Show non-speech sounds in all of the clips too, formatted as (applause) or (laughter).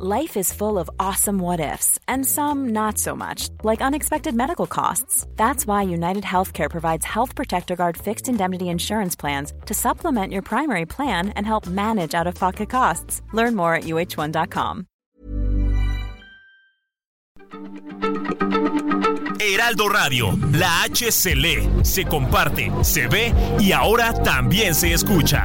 Life is full of awesome what ifs, and some not so much, like unexpected medical costs. That's why United Healthcare provides Health Protector Guard fixed indemnity insurance plans to supplement your primary plan and help manage out of pocket costs. Learn more at uh1.com. Heraldo Radio, la H se lee, se comparte, se ve y ahora también se escucha.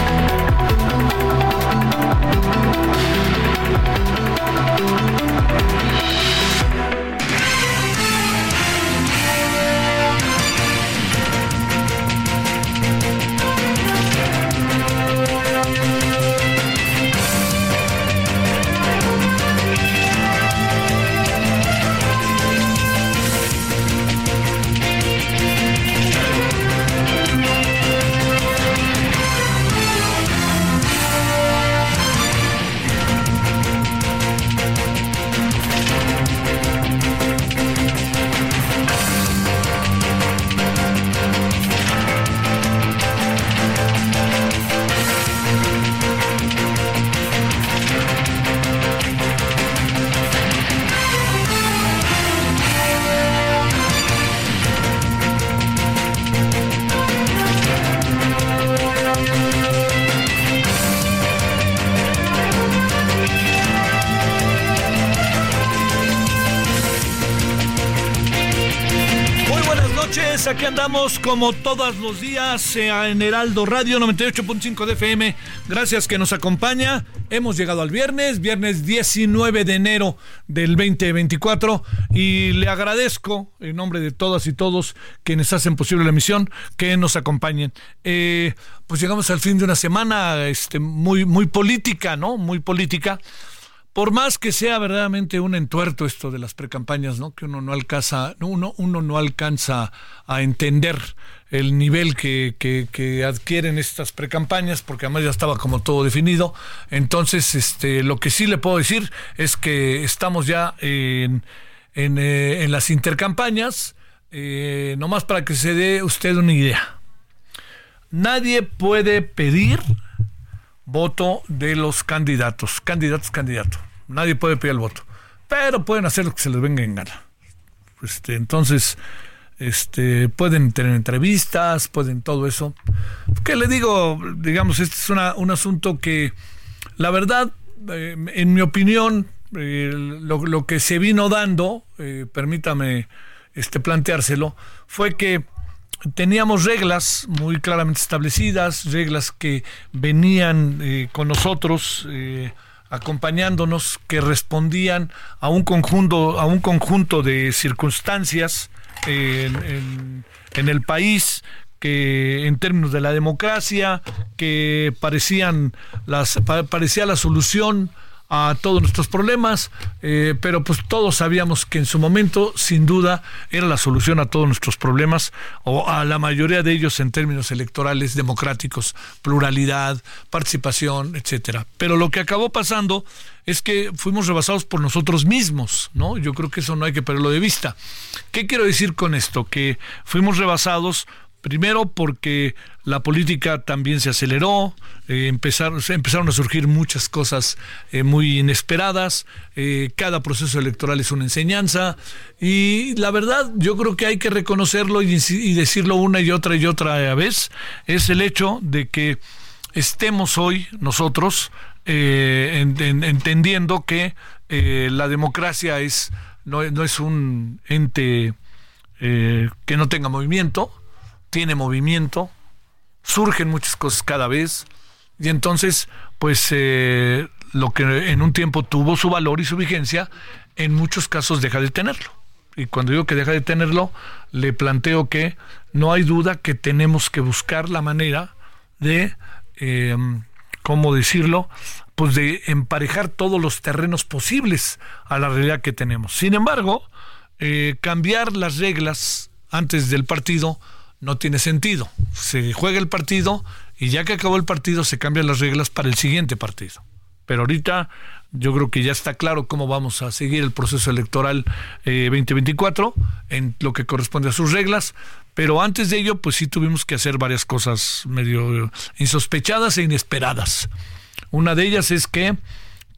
Andamos como todos los días en Heraldo Radio 98.5 de FM. Gracias que nos acompaña. Hemos llegado al viernes, viernes 19 de enero del 2024 y le agradezco en nombre de todas y todos quienes hacen posible la emisión que nos acompañen. Eh, pues llegamos al fin de una semana este, muy, muy política, ¿no? Muy política por más que sea verdaderamente un entuerto esto de las precampañas, ¿no? Que uno no alcanza, uno, uno no alcanza a entender el nivel que, que, que adquieren estas precampañas, porque además ya estaba como todo definido. Entonces, este, lo que sí le puedo decir es que estamos ya en, en, eh, en las intercampañas, eh, nomás para que se dé usted una idea. Nadie puede pedir voto de los candidatos, candidatos, candidato. Nadie puede pedir el voto, pero pueden hacer lo que se les venga en gana. Este, entonces, este, pueden tener entrevistas, pueden todo eso. ¿Qué le digo? Digamos, este es un asunto que, la verdad, eh, en mi opinión, lo, lo, que se vino dando, eh, permítame este, planteárselo, fue que teníamos reglas muy claramente establecidas, reglas que venían eh, con nosotros eh, acompañándonos, que respondían a un conjunto, a un conjunto de circunstancias eh, en, en, el país que en términos de la democracia, que parecían las, parecía la solución a todos nuestros problemas, eh, pero pues todos sabíamos que en su momento, sin duda, era la solución a todos nuestros problemas, o a la mayoría de ellos en términos electorales, democráticos, pluralidad, participación, etcétera. Pero lo que acabó pasando es que fuimos rebasados por nosotros mismos, ¿no? Yo creo que eso no hay que perderlo de vista. ¿Qué quiero decir con esto? Que fuimos rebasados Primero porque la política también se aceleró, eh, empezaron, empezaron a surgir muchas cosas eh, muy inesperadas, eh, cada proceso electoral es una enseñanza y la verdad yo creo que hay que reconocerlo y, decirlo una y otra y otra vez, es el hecho de que estemos hoy nosotros en, en, entendiendo que la democracia es no, es un ente que no tenga movimiento, tiene movimiento, surgen muchas cosas cada vez, y entonces, pues eh, lo que en un tiempo tuvo su valor y su vigencia, en muchos casos deja de tenerlo. Y cuando digo que deja de tenerlo, le planteo que no hay duda que tenemos que buscar la manera de, eh, ¿cómo decirlo? Pues de emparejar todos los terrenos posibles a la realidad que tenemos. Sin embargo, eh, cambiar las reglas antes del partido no tiene sentido. Se juega el partido y ya que acabó el partido se cambian las reglas para el siguiente partido. Pero ahorita yo creo que ya está claro cómo vamos a seguir el proceso electoral 2024 eh, en lo que corresponde a sus reglas. Pero antes de ello, pues sí tuvimos que hacer varias cosas medio insospechadas e inesperadas. Una de ellas es que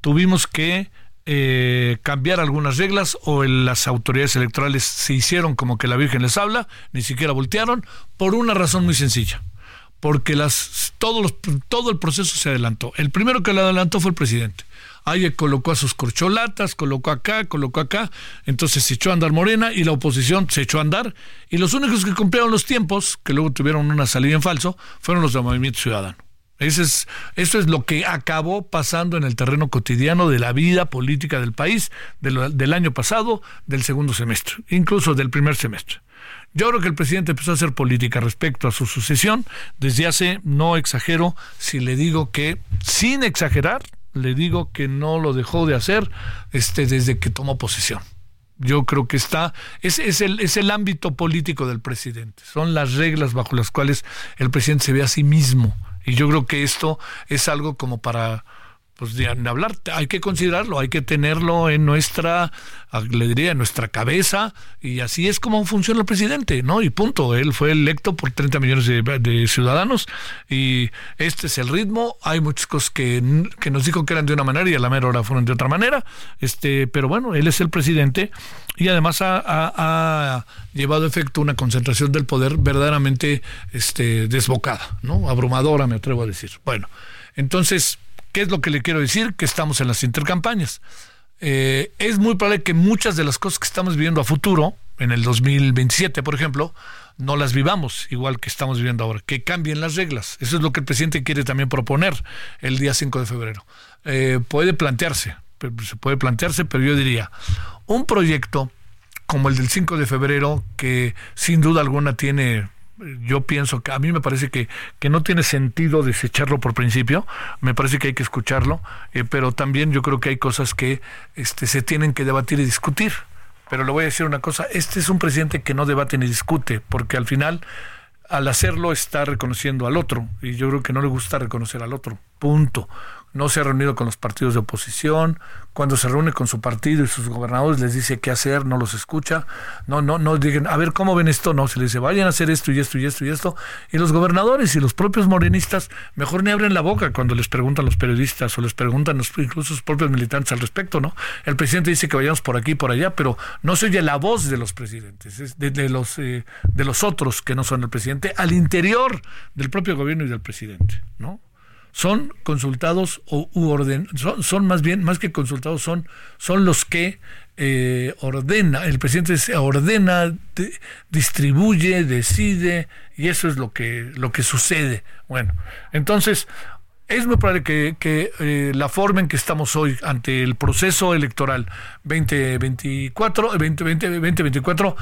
tuvimos que eh, cambiar algunas reglas o las autoridades electorales se hicieron como que la Virgen les habla, ni siquiera voltearon, por una razón muy sencilla. Porque las, todos todo el proceso se adelantó. El primero que lo adelantó fue el presidente. Ahí colocó a sus corcholatas, colocó acá, colocó acá, entonces se echó a andar Morena y la oposición se echó a andar. Y los únicos que cumplieron los tiempos, que luego tuvieron una salida en falso, fueron los del Movimiento Ciudadano. Es, eso es lo que acabó pasando en el terreno cotidiano de la vida política del país del año pasado, del segundo semestre, incluso del primer semestre. Yo creo que el presidente empezó a hacer política respecto a su sucesión desde hace, no exagero, si le digo que, sin exagerar, le digo que no lo dejó de hacer este, desde que tomó posesión. Yo creo que está, es, es, el, es el ámbito político del presidente, son las reglas bajo las cuales el presidente se ve a sí mismo. Y yo creo que esto es algo como para pues de, hablar, hay que considerarlo, hay que tenerlo en nuestra, le diría, en nuestra cabeza, y así es como funciona el presidente, ¿no? Y punto, él fue electo por 30 millones de, ciudadanos, y este es el ritmo, hay muchas cosas que, que, nos dijo que eran de una manera y a la mera hora fueron de otra manera, este, pero bueno, él es el presidente, y además ha, llevado a efecto una concentración del poder verdaderamente este, desbocada, ¿no? Abrumadora, me atrevo a decir. Bueno, entonces ¿Qué es lo que le quiero decir? Que estamos en las intercampañas. Eh, es muy probable que muchas de las cosas que estamos viviendo a futuro, en el 2027, por ejemplo, no las vivamos igual que estamos viviendo ahora, que cambien las reglas. Eso es lo que el presidente quiere también proponer el día 5 de febrero. Eh, puede plantearse, se puede plantearse, pero yo diría, un proyecto como el del 5 de febrero, que sin duda alguna tiene yo pienso que a mí me parece que, que no tiene sentido desecharlo por principio, me parece que hay que escucharlo, eh, pero también yo creo que hay cosas que este, se tienen que debatir y discutir. Pero le voy a decir una cosa, este es un presidente que no debate ni discute, porque al final, al hacerlo, está reconociendo al otro, y yo creo que no le gusta reconocer al otro, punto no se ha reunido con los partidos de oposición, cuando se reúne con su partido y sus gobernadores les dice qué hacer, no los escucha, no, no, no digan, a ver cómo ven esto, no, se les dice, vayan a hacer esto y esto y esto y esto, y los gobernadores y los propios morenistas mejor ni abren la boca cuando les preguntan los periodistas o les preguntan incluso sus propios militantes al respecto, ¿no? El presidente dice que vayamos por aquí y por allá, pero no se oye la voz de los presidentes, de, de los, eh, de los otros que no son el presidente, al interior del propio gobierno y del presidente, ¿no? Son consultados o orden, son, más bien, más que consultados, son, son los que eh, ordena, el presidente ordena, distribuye, decide, y eso es lo que, lo que sucede. Bueno, entonces, es muy probable que, que eh, la forma en que estamos hoy ante el proceso electoral 2024, 2020, 2024,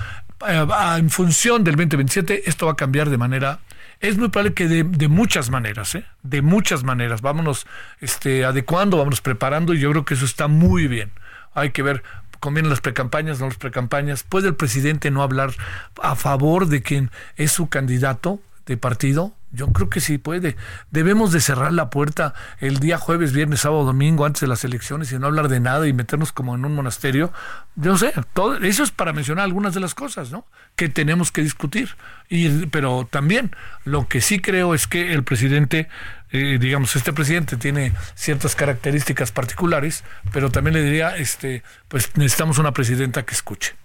en función del 2027, esto va a cambiar de manera es muy probable que de, de muchas maneras, ¿eh? de muchas maneras, vámonos este, adecuando, vámonos preparando y yo creo que eso está muy bien. Hay que ver, convienen las precampañas, no las precampañas. ¿Puede el presidente no hablar a favor de quien es su candidato de partido? Yo creo que sí puede. Debemos de cerrar la puerta el día jueves, viernes, sábado, domingo, antes de las elecciones y no hablar de nada y meternos como en un monasterio. Yo sé, todo, eso es para mencionar algunas de las cosas, ¿no? Que tenemos que discutir. Y, pero también lo que sí creo es que el presidente, eh, digamos, este presidente tiene ciertas características particulares, pero también le diría, este, pues necesitamos una presidenta que escuche.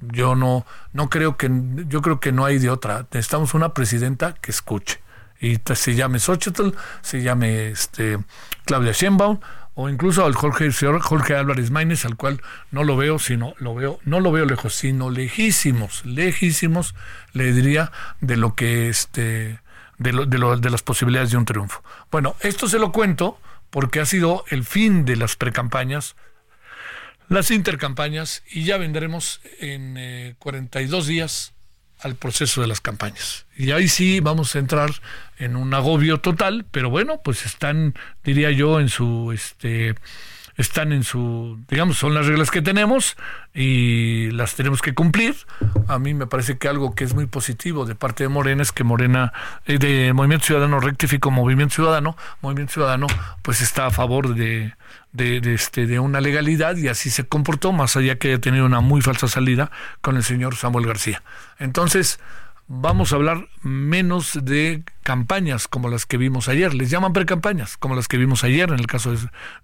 Yo no, no creo que, yo creo que no hay de otra. Necesitamos una presidenta que escuche. Y se llame Xochitl, se llame este, Claudia Sheinbaum, o incluso al Jorge, Jorge Álvarez Maínez, al cual no lo veo, sino lo veo, no lo veo lejos, sino lejísimos, lejísimos, le diría, de lo que este, de, lo, de, lo, de las posibilidades de un triunfo. Bueno, esto se lo cuento porque ha sido el fin de las precampañas las intercampañas y ya vendremos en 42 eh, días al proceso de las campañas. Y ahí sí vamos a entrar en un agobio total, pero bueno, pues están, diría yo, en su este están en su, digamos, son las reglas que tenemos y las tenemos que cumplir. A mí me parece que algo que es muy positivo de parte de Morena es que Morena, eh, de Movimiento Ciudadano, rectificó Movimiento Ciudadano, Movimiento Ciudadano, pues está a favor de, de, de, este, de una legalidad y así se comportó, más allá que haya tenido una muy falsa salida con el señor Samuel García. Entonces, vamos a hablar menos de campañas como las que vimos ayer. Les llaman precampañas, como las que vimos ayer en el caso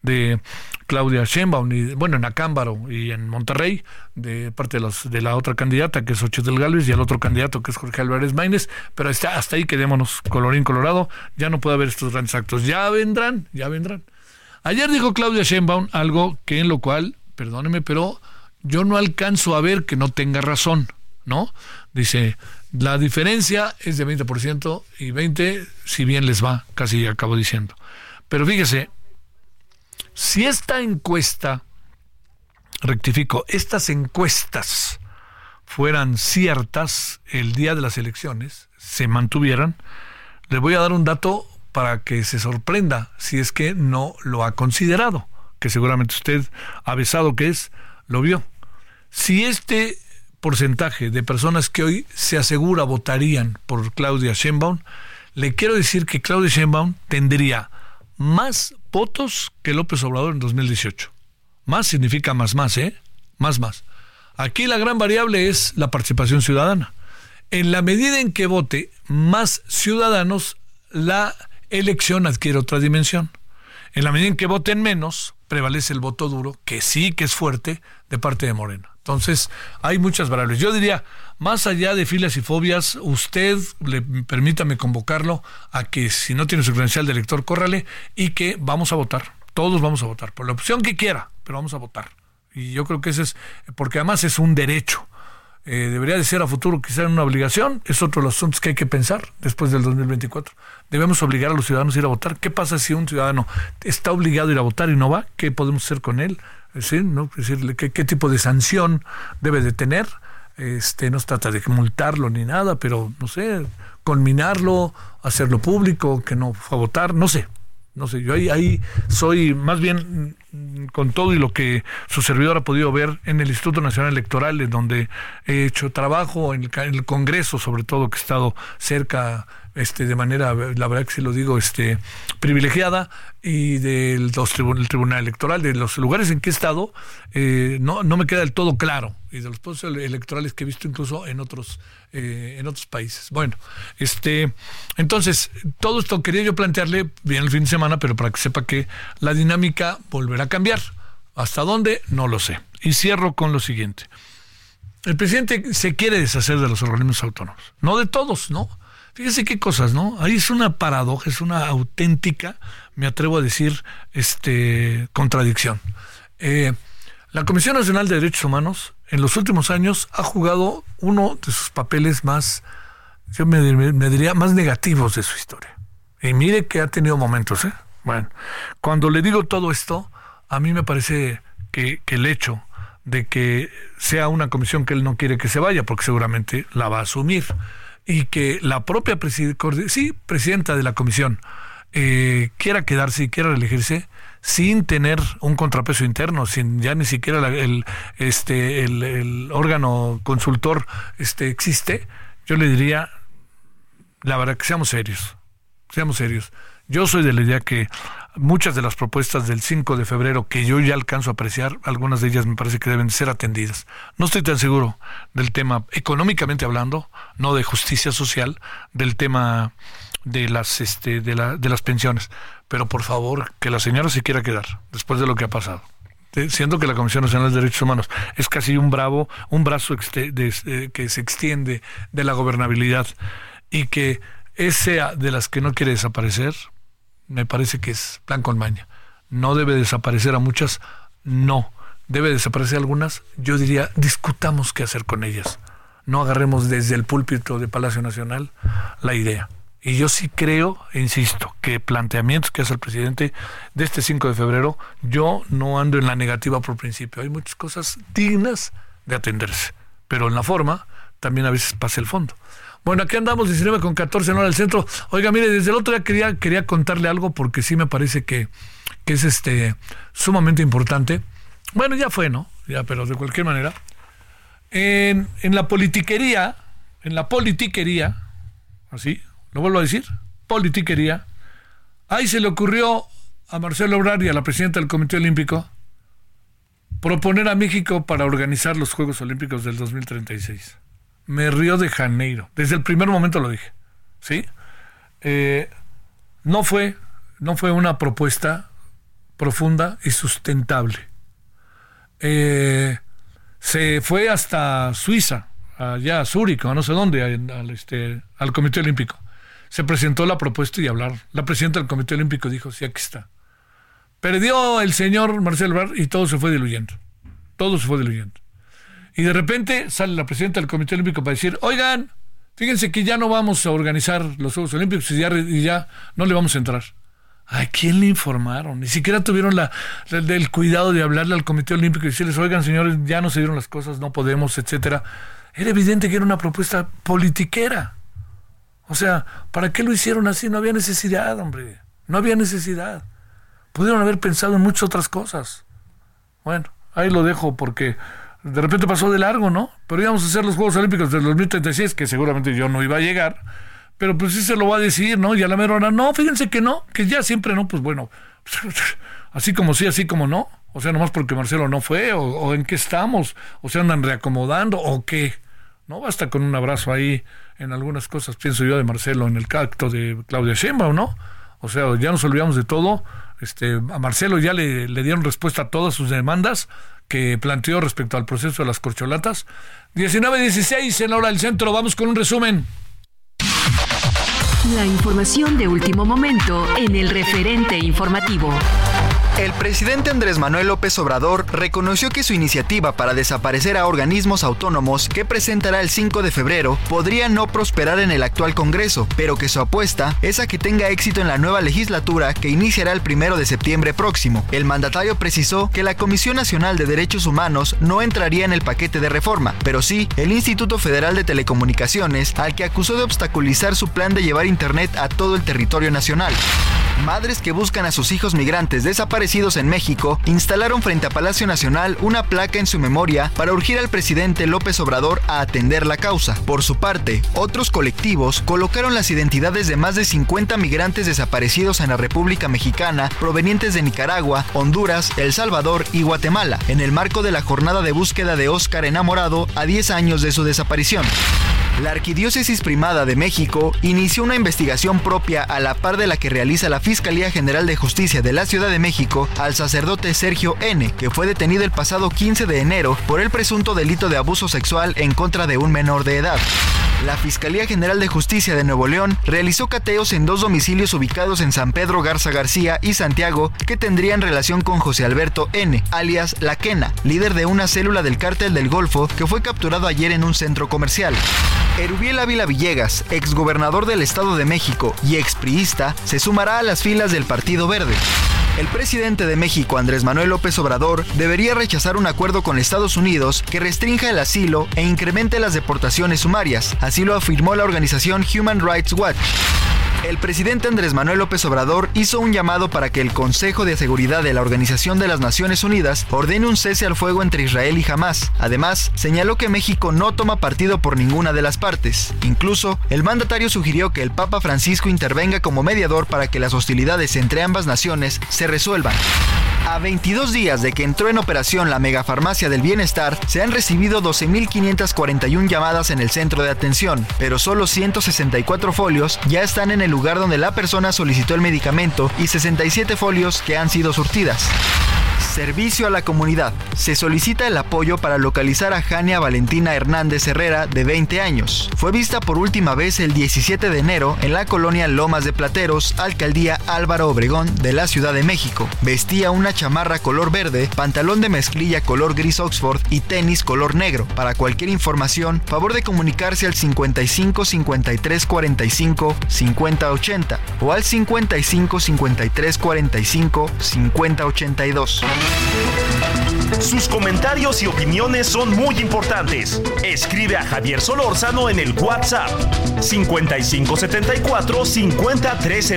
de, Claudia Sheinbaum, y, bueno, en Acámbaro y en Monterrey, de parte de, los, de la otra candidata que es del Gálvez y el otro candidato que es Jorge Álvarez Maínez, pero hasta, hasta ahí quedémonos colorín colorado, ya no puede haber estos grandes actos. Ya vendrán, ya vendrán. Ayer dijo Claudia Sheinbaum algo que en lo cual, perdóneme, pero yo no alcanzo a ver que no tenga razón, ¿no? Dice, la diferencia es de 20% y 20% si bien les va, casi acabo diciendo. Pero fíjese, si esta encuesta, rectifico, estas encuestas fueran ciertas el día de las elecciones, se mantuvieran, le voy a dar un dato para que se sorprenda si es que no lo ha considerado, que seguramente usted, avesado que es, lo vio. Si este porcentaje de personas que hoy se asegura votarían por Claudia Sheinbaum, le quiero decir que Claudia Sheinbaum tendría más votos que López Obrador en 2018. Más significa más más, ¿eh? Más más. Aquí la gran variable es la participación ciudadana. En la medida en que vote más ciudadanos, la elección adquiere otra dimensión. En la medida en que voten menos, prevalece el voto duro, que sí que es fuerte, de parte de Morena. Entonces, hay muchas variables. Yo diría, más allá de filas y fobias, usted, le, permítame convocarlo a que si no tiene su credencial de elector, córrale y que vamos a votar. Todos vamos a votar, por la opción que quiera, pero vamos a votar. Y yo creo que ese es, porque además es un derecho. Eh, debería de ser a futuro quizá una obligación, es otro de los asuntos que hay que pensar después del 2024. Debemos obligar a los ciudadanos a ir a votar. ¿Qué pasa si un ciudadano está obligado a ir a votar y no va? ¿Qué podemos hacer con él? decir, ¿no? decirle qué, qué tipo de sanción debe de tener. Este, no se trata de multarlo ni nada, pero no sé, conminarlo, hacerlo público, que no fue a votar, no sé, no sé, yo ahí, ahí soy más bien mm, con todo y lo que su servidor ha podido ver en el Instituto Nacional Electoral, en donde he hecho trabajo, en el, en el Congreso sobre todo, que he estado cerca este, de manera, la verdad que se lo digo, este, privilegiada, y del Tribunal Electoral, de los lugares en que he estado, eh, no, no me queda del todo claro, y de los procesos electorales que he visto incluso en otros, eh, en otros países. Bueno, este, entonces, todo esto quería yo plantearle bien el fin de semana, pero para que sepa que la dinámica volverá a cambiar. ¿Hasta dónde? No lo sé. Y cierro con lo siguiente. El presidente se quiere deshacer de los organismos autónomos. No de todos, ¿no? Fíjese qué cosas, ¿no? Ahí es una paradoja, es una auténtica, me atrevo a decir, este, contradicción. Eh, la Comisión Nacional de Derechos Humanos en los últimos años ha jugado uno de sus papeles más, yo me, diría, más negativos de su historia. Y mire que ha tenido momentos, ¿eh? Bueno, cuando le digo todo esto, a mí me parece que, que el hecho de que sea una comisión que él no quiere que se vaya, porque seguramente la va a asumir, y que la propia sí, presidenta de la comisión eh, quiera quedarse y quiera reelegirse sin tener un contrapeso interno, sin ya ni siquiera el, este, el, órgano consultor este, existe, yo le diría, la verdad que seamos serios, seamos serios. Yo soy de la idea que muchas de las propuestas del 5 de febrero que yo ya alcanzo a apreciar, algunas de ellas me parece que deben ser atendidas. No estoy tan seguro del tema económicamente hablando, no de justicia social, del tema de las este de, la, de las pensiones, pero por favor que la señora se quiera quedar después de lo que ha pasado. Siento que la Comisión Nacional de Derechos Humanos es casi un bravo, un brazo de, que se extiende de la gobernabilidad y que es sea de las que no quiere desaparecer, me parece que es plan con maña. No debe desaparecer a muchas, no. Debe desaparecer algunas, yo diría, discutamos qué hacer con ellas. No agarremos desde el púlpito de Palacio Nacional la idea. Y yo sí creo, insisto, que planteamientos que hace el presidente de este 5 de febrero, yo no ando en la negativa por principio. Hay muchas cosas dignas de atenderse. Pero en la forma también a veces pasa el fondo. Bueno, aquí andamos 19 con 14 en hora del centro. Oiga, mire, desde el otro día quería, quería contarle algo porque sí me parece que, que es este sumamente importante. Bueno, ya fue, ¿no? Ya, pero de cualquier manera. En, en la politiquería, en la politiquería, así, lo vuelvo a decir, politiquería, ahí se le ocurrió a Marcelo Obrar y a la presidenta del Comité Olímpico proponer a México para organizar los Juegos Olímpicos del 2036. Me río de Janeiro. Desde el primer momento lo dije. ¿Sí? Eh, no fue, no fue una propuesta profunda y sustentable. Eh, se fue hasta Suiza, allá a Zúrich, no sé dónde, al, este, al Comité Olímpico. Se presentó la propuesta y hablar. La presidenta del Comité Olímpico dijo, sí, aquí está. Perdió el señor Marcelo Ebrard y todo se fue diluyendo. Todo se fue diluyendo. Y de repente sale la presidenta del Comité Olímpico para decir, oigan, fíjense que ya no vamos a organizar los Juegos Olímpicos y ya, no le vamos a entrar. ¿A quién le informaron? Ni siquiera tuvieron la, el cuidado de hablarle al Comité Olímpico y decirles, oigan señores, ya no se dieron las cosas, no podemos, etcétera. Era evidente que era una propuesta politiquera. O sea, ¿para qué lo hicieron así? No había necesidad, hombre. No había necesidad. Pudieron haber pensado en muchas otras cosas. Bueno, ahí lo dejo porque de repente pasó de largo, ¿no? Pero íbamos a hacer los Juegos Olímpicos del 2036, que seguramente yo no iba a llegar, pero pues sí se lo va a decir, ¿no? Y a la mera hora, no, fíjense que no, que ya siempre no, pues bueno, (laughs) así como sí, así como no. O sea, nomás porque Marcelo no fue, o, en qué estamos, o se andan reacomodando, o qué. No basta con un abrazo ahí en algunas cosas, pienso yo, de Marcelo, en el cacto de Claudia Sheinbaum, ¿no? O sea, ya nos olvidamos de todo este, a Marcelo ya le, le dieron respuesta a todas sus demandas que planteó respecto al proceso de las corcholatas. 19-16 en la hora del centro. Vamos con un resumen. La información de último momento en el referente informativo. El presidente Andrés Manuel López Obrador reconoció que su iniciativa para desaparecer a organismos autónomos que presentará el 5 de febrero podría no prosperar en el actual Congreso, pero que su apuesta es a que tenga éxito en la nueva legislatura que iniciará el 1 de septiembre próximo. El mandatario precisó que la Comisión Nacional de Derechos Humanos no entraría en el paquete de reforma, pero sí el Instituto Federal de Telecomunicaciones, al que acusó de obstaculizar su plan de llevar Internet a todo el territorio nacional. Madres que buscan a sus hijos migrantes desaparecidos en México instalaron frente a Palacio Nacional una placa en su memoria para urgir al presidente López Obrador a atender la causa. Por su parte, otros colectivos colocaron las identidades de más de 50 migrantes desaparecidos en la República Mexicana provenientes de Nicaragua, Honduras, El Salvador y Guatemala, en el marco de la jornada de búsqueda de Óscar enamorado a 10 años de su desaparición. La Arquidiócesis Primada de México inició una investigación propia a la par de la que realiza la Fiscalía General de Justicia de la Ciudad de México al sacerdote Sergio N., que fue detenido el pasado 15 de enero por el presunto delito de abuso sexual en contra de un menor de edad. La Fiscalía General de Justicia de Nuevo León realizó cateos en dos domicilios ubicados en San Pedro Garza García y Santiago que tendrían relación con José Alberto N., alias La Quena, líder de una célula del cártel del Golfo que fue capturado ayer en un centro comercial. Erubiel Ávila Villegas, exgobernador del Estado de México y expriista, se sumará a las filas del Partido Verde. El presidente de México, Andrés Manuel López Obrador, debería rechazar un acuerdo con Estados Unidos que restrinja el asilo e incremente las deportaciones sumarias, así lo afirmó la organización Human Rights Watch. El presidente Andrés Manuel López Obrador hizo un llamado para que el Consejo de Seguridad de la Organización de las Naciones Unidas ordene un cese al fuego entre Israel y Hamas. Además, señaló que México no toma partido por ninguna de las partes. Incluso, el mandatario sugirió que el Papa Francisco intervenga como mediador para que las hostilidades entre ambas naciones se resuelvan. A 22 días de que entró en operación la megafarmacia del bienestar, se han recibido 12.541 llamadas en el centro de atención, pero solo 164 folios ya están en el lugar donde la persona solicitó el medicamento y 67 folios que han sido surtidas. Servicio a la comunidad. Se solicita el apoyo para localizar a Jania Valentina Hernández Herrera, de 20 años. Fue vista por última vez el 17 de enero en la colonia Lomas de Plateros, alcaldía Álvaro Obregón de la Ciudad de México. Vestía una chamarra color verde, pantalón de mezclilla color gris Oxford y tenis color negro. Para cualquier información, favor de comunicarse al 55 53 45 50 80 o al 55 53 45 50 82. Sus comentarios y opiniones son muy importantes. Escribe a Javier Solórzano en el WhatsApp 5574 50 13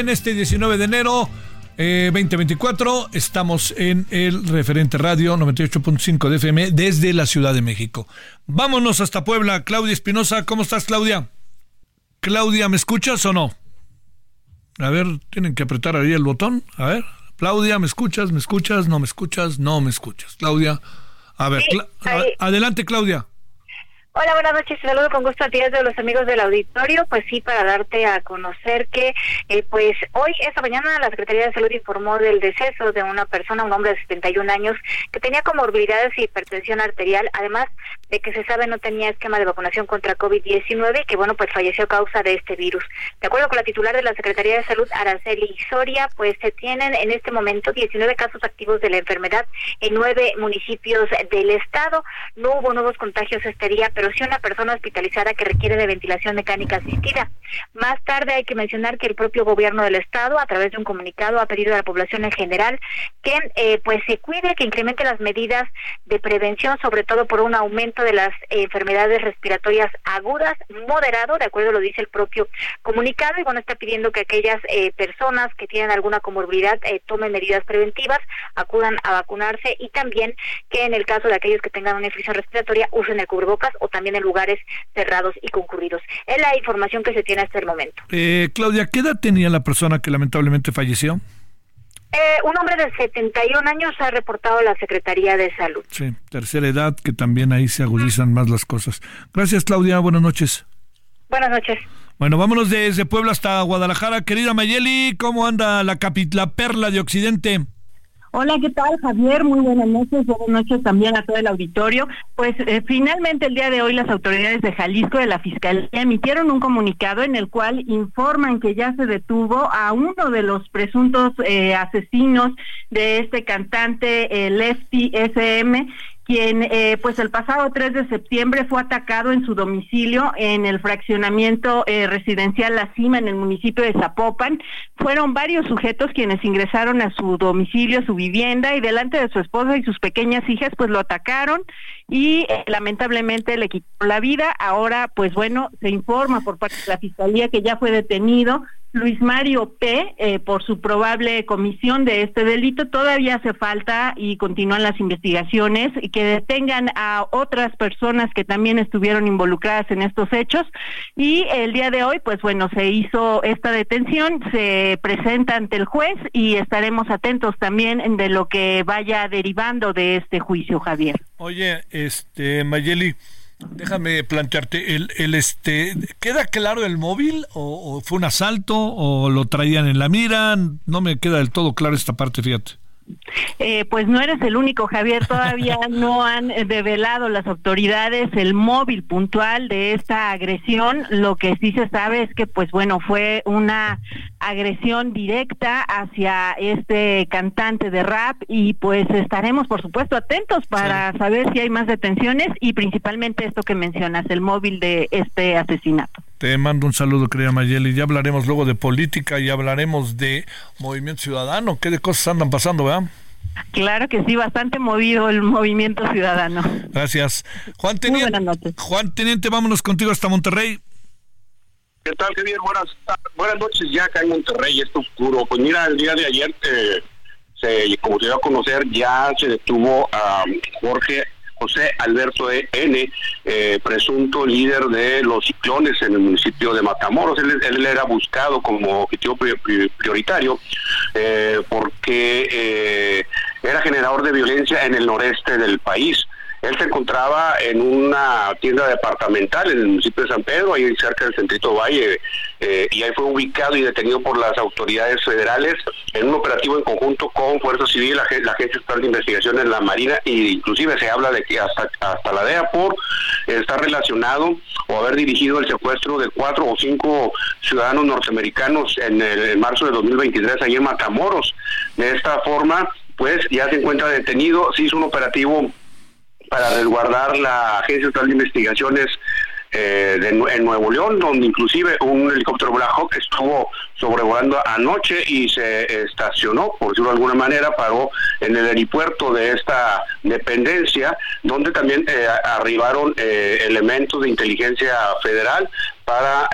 en este 19 de enero... 2024. Eh, estamos en el referente radio 98.5 de FM desde la Ciudad de México. Vámonos hasta Puebla. Claudia Espinosa, ¿cómo estás, Claudia? Claudia, ¿me escuchas o no? A ver, tienen que apretar ahí el botón. A ver, Claudia, ¿me escuchas? ¿Me escuchas? ¿No me escuchas? No me escuchas. Claudia, a ver, adelante, Claudia. Hola, buenas noches. Saludo con gusto a ti de los amigos del auditorio. Pues sí, para darte a conocer que, eh, pues hoy, esta mañana, la Secretaría de Salud informó del deceso de una persona, un hombre de 71 años, que tenía comorbilidades y hipertensión arterial, además de que se sabe no tenía esquema de vacunación contra COVID-19 y que, bueno, pues falleció a causa de este virus. De acuerdo con la titular de la Secretaría de Salud, Araceli Soria, pues se tienen en este momento 19 casos activos de la enfermedad en nueve municipios del estado. No hubo nuevos contagios este día, pero sí una persona hospitalizada que requiere de ventilación mecánica asistida. Más tarde hay que mencionar que el propio gobierno del estado, a través de un comunicado, ha pedido a la población en general que eh, pues se cuide, que incremente las medidas de prevención, sobre todo por un aumento de las enfermedades respiratorias agudas, moderado, de acuerdo lo dice el propio comunicado, y bueno, está pidiendo que aquellas eh, personas que tienen alguna comorbilidad eh, tomen medidas preventivas, acudan a vacunarse y también que en el caso de aquellos que tengan una infección respiratoria usen el cubrebocas o también en lugares cerrados y concurridos. Es la información que se tiene hasta el momento. Eh, Claudia, ¿qué edad tenía la persona que lamentablemente falleció? Eh, un hombre de 71 años ha reportado la Secretaría de Salud. Sí, tercera edad, que también ahí se agudizan más las cosas. Gracias, Claudia. Buenas noches. Buenas noches. Bueno, vámonos desde Puebla hasta Guadalajara. Querida Mayeli, ¿cómo anda la, la perla de Occidente? Hola, ¿qué tal, Javier? Muy buenas noches. Buenas noches también a todo el auditorio. Pues eh, finalmente el día de hoy las autoridades de Jalisco de la Fiscalía emitieron un comunicado en el cual informan que ya se detuvo a uno de los presuntos eh, asesinos de este cantante, eh, Lefty SM, quien eh, pues el pasado 3 de septiembre fue atacado en su domicilio en el fraccionamiento eh, residencial La Cima en el municipio de Zapopan. Fueron varios sujetos quienes ingresaron a su domicilio, a su vivienda y delante de su esposa y sus pequeñas hijas pues lo atacaron y eh, lamentablemente le quitó la vida. Ahora pues bueno, se informa por parte de la Fiscalía que ya fue detenido Luis Mario P. Eh, por su probable comisión de este delito. Todavía hace falta y continúan las investigaciones y que detengan a otras personas que también estuvieron involucradas en estos hechos. Y el día de hoy, pues bueno, se hizo esta detención, se presenta ante el juez y estaremos atentos también de lo que vaya derivando de este juicio, Javier. Oye, este Mayeli. Déjame plantearte, el, el este, ¿queda claro el móvil o, fue un asalto o lo traían en la mira? No me queda del todo claro esta parte, fíjate. Eh, pues no eres el único, Javier. Todavía (laughs) no han develado las autoridades el móvil puntual de esta agresión. Lo que sí se sabe es que, pues bueno, fue una agresión directa hacia este cantante de rap y pues estaremos, por supuesto, atentos para saber si hay más detenciones y principalmente esto que mencionas, el móvil de este asesinato. Te mando un saludo, querida Mayeli. Ya hablaremos luego de política y hablaremos de movimiento ciudadano. ¿Qué de cosas andan pasando, verdad? Claro que sí, bastante movido el movimiento ciudadano. Gracias. Juan Teniente, buenas noches. Juan Teniente, vámonos contigo hasta Monterrey. ¿Qué tal, Javier? Buenas, buenas noches ya acá en Monterrey, esto oscuro. Pues mira, el día de ayer, eh, se, como se dio a conocer, ya se detuvo a Jorge José Alberto e. N., eh, presunto líder de los ciclones en el municipio de Matamoros. Él, era buscado como objetivo prioritario eh, porque eh, era generador de violencia en el noreste del país. Él se encontraba en una tienda departamental en el municipio de San Pedro, ahí cerca del Centrito Valle, eh, y ahí fue ubicado y detenido por las autoridades federales en un operativo en conjunto con Fuerza Civil, la, Agencia Estatal de Investigación en la Marina, e inclusive se habla de que hasta, hasta la DEA por estar relacionado o haber dirigido el secuestro de cuatro o cinco ciudadanos norteamericanos en, el, marzo de 2023 ahí en Matamoros. De esta forma, pues ya se encuentra detenido, se hizo un operativo para resguardar la Agencia Estatal de Investigaciones eh, de, en Nuevo León, donde inclusive un helicóptero Black Hawk estuvo sobrevolando anoche y se estacionó, por decirlo de alguna manera, paró en el aeropuerto de esta dependencia, donde también eh, arribaron eh, elementos de inteligencia federal para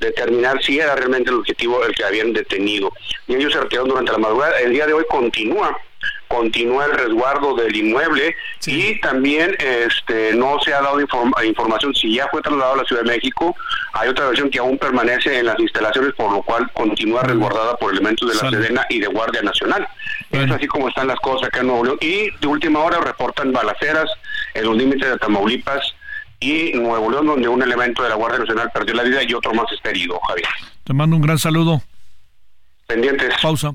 determinar si era realmente el objetivo el que habían detenido. Y ellos se retiraron durante la madrugada. El día de hoy continúa continúa el resguardo del inmueble y también este no se ha dado información si ya fue trasladado a la Ciudad de México. Hay otra versión que aún permanece en las instalaciones, por lo cual continúa resguardada por elementos de la Sedena y de Guardia Nacional. Es así como están las cosas acá en Nuevo León. Y de última hora reportan balaceras en los límites de Tamaulipas y Nuevo León, donde un elemento de la Guardia Nacional perdió la vida y otro más está herido, Javier. Te mando un gran saludo. Pendientes. Pausa.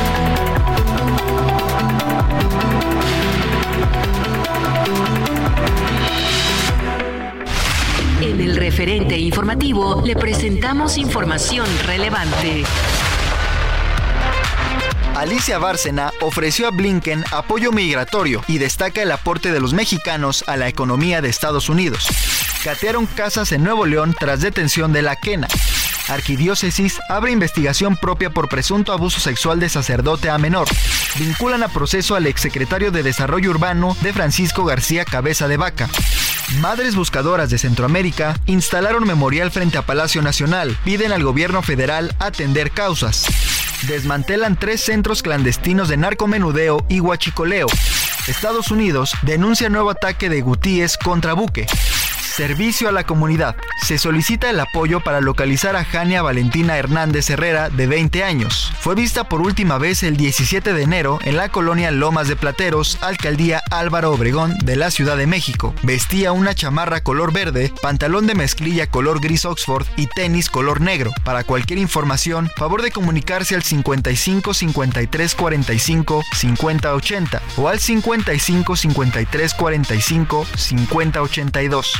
Referente informativo le presentamos información relevante. Alicia Bárcena ofreció a Blinken apoyo migratorio y destaca el aporte de los mexicanos a la economía de Estados Unidos. Catearon casas en Nuevo León tras detención de la Quena. Arquidiócesis abre investigación propia por presunto abuso sexual de sacerdote a menor. Vinculan a proceso al exsecretario de Desarrollo Urbano de Francisco García Cabeza de Vaca. Madres buscadoras de Centroamérica instalaron memorial frente a Palacio Nacional. Piden al gobierno federal atender causas. Desmantelan tres centros clandestinos de narcomenudeo y huachicoleo. Estados Unidos denuncia nuevo ataque de Gutíes contra Buque. Servicio a la comunidad. Se solicita el apoyo para localizar a Jania Valentina Hernández Herrera, de 20 años. Fue vista por última vez el 17 de enero en la colonia Lomas de Plateros, alcaldía Álvaro Obregón de la Ciudad de México. Vestía una chamarra color verde, pantalón de mezclilla color gris Oxford y tenis color negro. Para cualquier información, favor de comunicarse al 55 53 45 50 80 o al 55 53 45 50 82.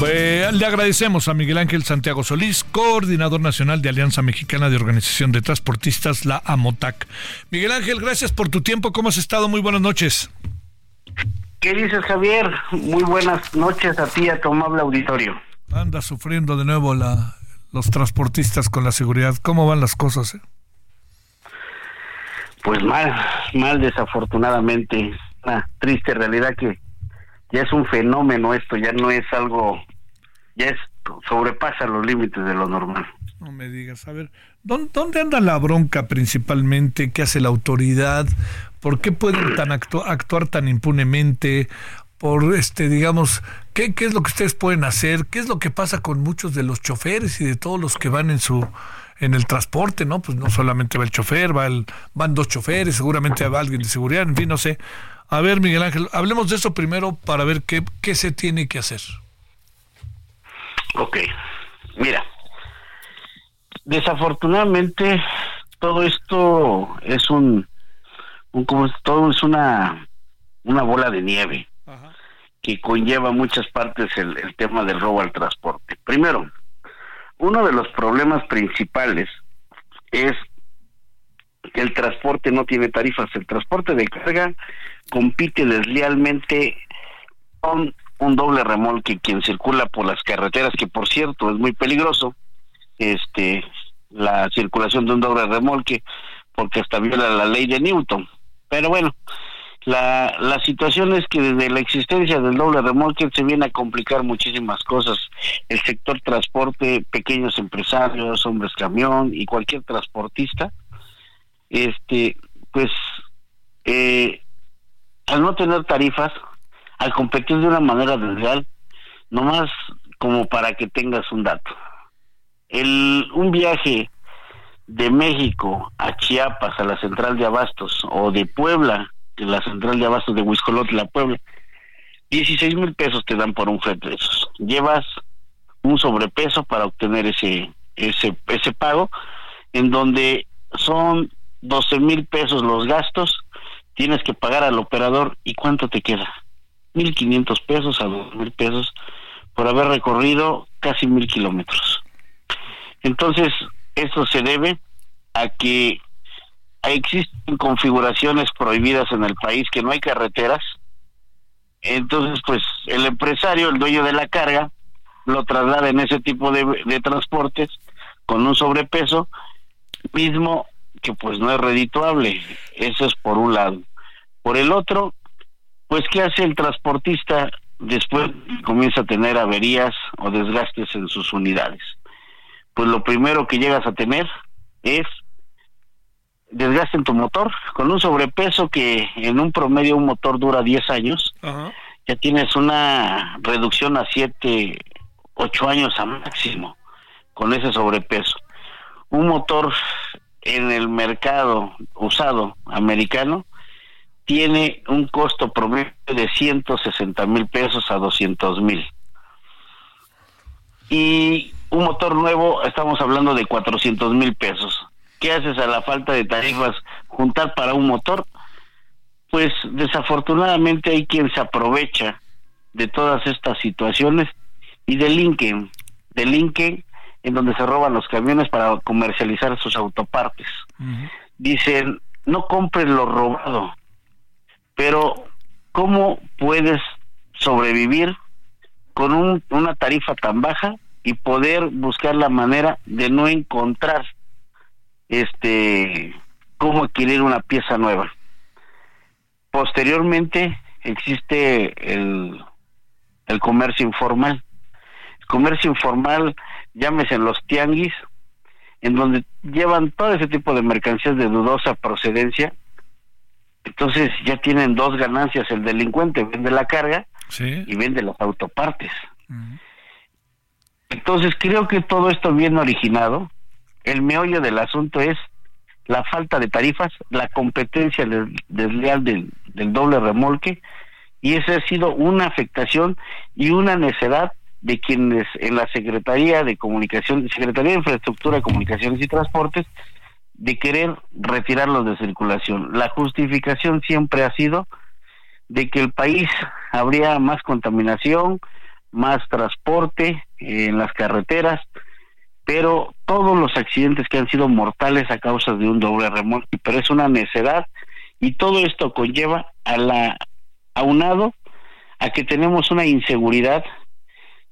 Le agradecemos a Miguel Ángel Santiago Solís, coordinador nacional de Alianza Mexicana de Organización de Transportistas, la AMOTAC. Miguel Ángel, gracias por tu tiempo. ¿Cómo has estado? Muy buenas noches. ¿Qué dices, Javier? Muy buenas noches a ti a tu amable auditorio. Anda sufriendo de nuevo la, los transportistas con la seguridad. ¿Cómo van las cosas? Eh? Pues mal, mal desafortunadamente. Una triste realidad que ya es un fenómeno esto, ya no es algo, ya es sobrepasa los límites de lo normal. No me digas, a ver, ¿dónde, anda la bronca principalmente? ¿Qué hace la autoridad? ¿Por qué pueden tan actuar tan impunemente? Por este, digamos, ¿qué, ¿qué es lo que ustedes pueden hacer? ¿Qué es lo que pasa con muchos de los choferes y de todos los que van en su en el transporte, ¿no? Pues no solamente va el chofer, va el, van dos choferes, seguramente va alguien de seguridad, en fin, no sé. A ver, Miguel Ángel, hablemos de eso primero para ver qué, qué se tiene que hacer. Ok, mira, desafortunadamente todo esto es un, como todo es una, una bola de nieve que conlleva muchas partes el, el tema del robo al transporte. Primero, uno de los problemas principales es que el transporte no tiene tarifas. El transporte de carga compite deslealmente con un doble remolque quien circula por las carreteras, que por cierto es muy peligroso, este la circulación de un doble remolque, porque hasta viola la ley de Newton. Pero bueno, la, la situación es que desde la existencia del doble remolque se viene a complicar muchísimas cosas. El sector transporte, pequeños empresarios, hombres camión y cualquier transportista, este, pues, eh, al no tener tarifas, al competir de una manera desleal, nomás como para que tengas un dato. El, un viaje de México a Chiapas, a la central de Abastos, o de Puebla, de la central de Abastos de Huiscolotla, Puebla, 16 mil pesos te dan por un flete de esos. Llevas un sobrepeso para obtener ese, ese, ese pago, en donde son 12 mil pesos los gastos, tienes que pagar al operador y cuánto te queda. 1.500 pesos a 2.000 pesos por haber recorrido casi mil kilómetros. Entonces, esto se debe a que existen configuraciones prohibidas en el país, que no hay carreteras. Entonces, pues el empresario, el dueño de la carga, lo traslada en ese tipo de, de transportes con un sobrepeso, mismo que pues no es redituable. Eso es por un lado. Por el otro, pues ¿qué hace el transportista después comienza a tener averías o desgastes en sus unidades? Pues lo primero que llegas a tener es desgaste en tu motor, con un sobrepeso que en un promedio un motor dura 10 años, ya tienes una reducción a 7, 8 años a máximo con ese sobrepeso. Un motor en el mercado usado americano tiene un costo promedio de 160 mil pesos a 200 mil. Y un motor nuevo, estamos hablando de 400 mil pesos. ¿Qué haces a la falta de tarifas juntar para un motor? Pues desafortunadamente hay quien se aprovecha de todas estas situaciones y delinquen, delinquen en donde se roban los camiones para comercializar sus autopartes. Dicen, no compren lo robado, pero ¿cómo puedes sobrevivir con un, una tarifa tan baja y poder buscar la manera de no encontrar este cómo adquirir una pieza nueva? Posteriormente existe el, el comercio informal. El comercio informal, llámese los tianguis, en donde llevan todo ese tipo de mercancías de dudosa procedencia entonces ya tienen dos ganancias. El delincuente vende la carga y vende las autopartes. Entonces creo que todo esto bien originado. El meollo del asunto es la falta de tarifas, la competencia desleal del, del doble remolque y esa ha sido una afectación y una necedad de quienes en la Secretaría de Comunicación, Secretaría de Infraestructura, Comunicaciones y Transportes de querer retirarlos de circulación. La justificación siempre ha sido de que el país habría más contaminación, más transporte en las carreteras, pero todos los accidentes que han sido mortales a causa de un doble remolque, pero es una necedad y todo esto conlleva a la aunado a que tenemos una inseguridad.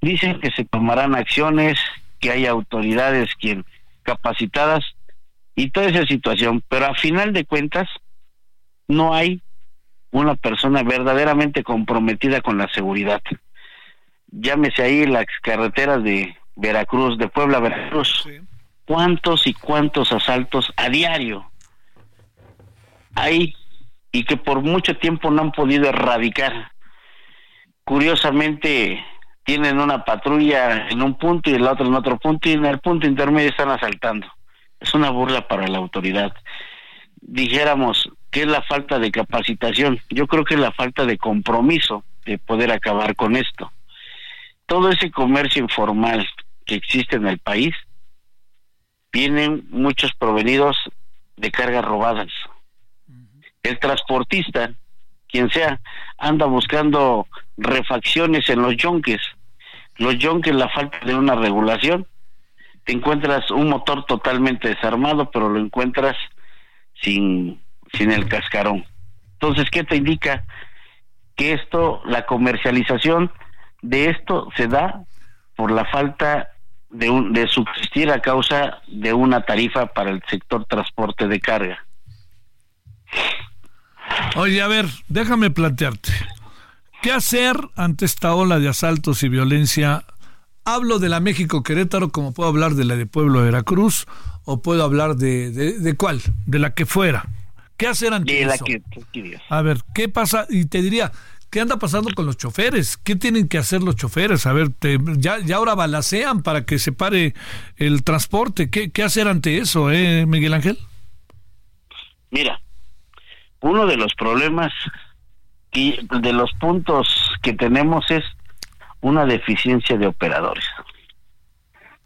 Dicen que se tomarán acciones, que hay autoridades quien capacitadas, y toda esa situación, pero a final de cuentas no hay una persona verdaderamente comprometida con la seguridad. Llámese ahí las carreteras de Veracruz, de Puebla a Veracruz. ¿Cuántos y cuántos asaltos a diario hay y que por mucho tiempo no han podido erradicar? Curiosamente tienen una patrulla en un punto y el otro en otro punto y en el punto intermedio están asaltando es una burla para la autoridad. Dijéramos que es la falta de capacitación, yo creo que es la falta de compromiso de poder acabar con esto. Todo ese comercio informal que existe en el país, vienen muchos provenidos de cargas robadas. El transportista, quien sea, anda buscando refacciones en los yonques. Los yonques, la falta de una regulación, encuentras un motor totalmente desarmado, pero lo encuentras sin, sin el cascarón. Entonces, ¿qué te indica? Que esto, la comercialización de esto se da por la falta de, un, de subsistir a causa de una tarifa para el sector transporte de carga. Oye, a ver, déjame plantearte. ¿Qué hacer ante esta ola de asaltos y violencia? Hablo de la México Querétaro como puedo hablar de la de Pueblo de Veracruz o puedo hablar de, de, cuál, de la que fuera. ¿Qué hacer ante eso? a ver, ¿qué pasa? Y te diría, ¿qué anda pasando con los choferes? ¿Qué tienen que hacer los choferes? A ver, ya, ya ahora balacean para que se pare el transporte. ¿Qué, qué hacer ante eso, eh, Miguel Ángel? Mira, uno de los problemas y de los puntos que tenemos es una deficiencia de operadores.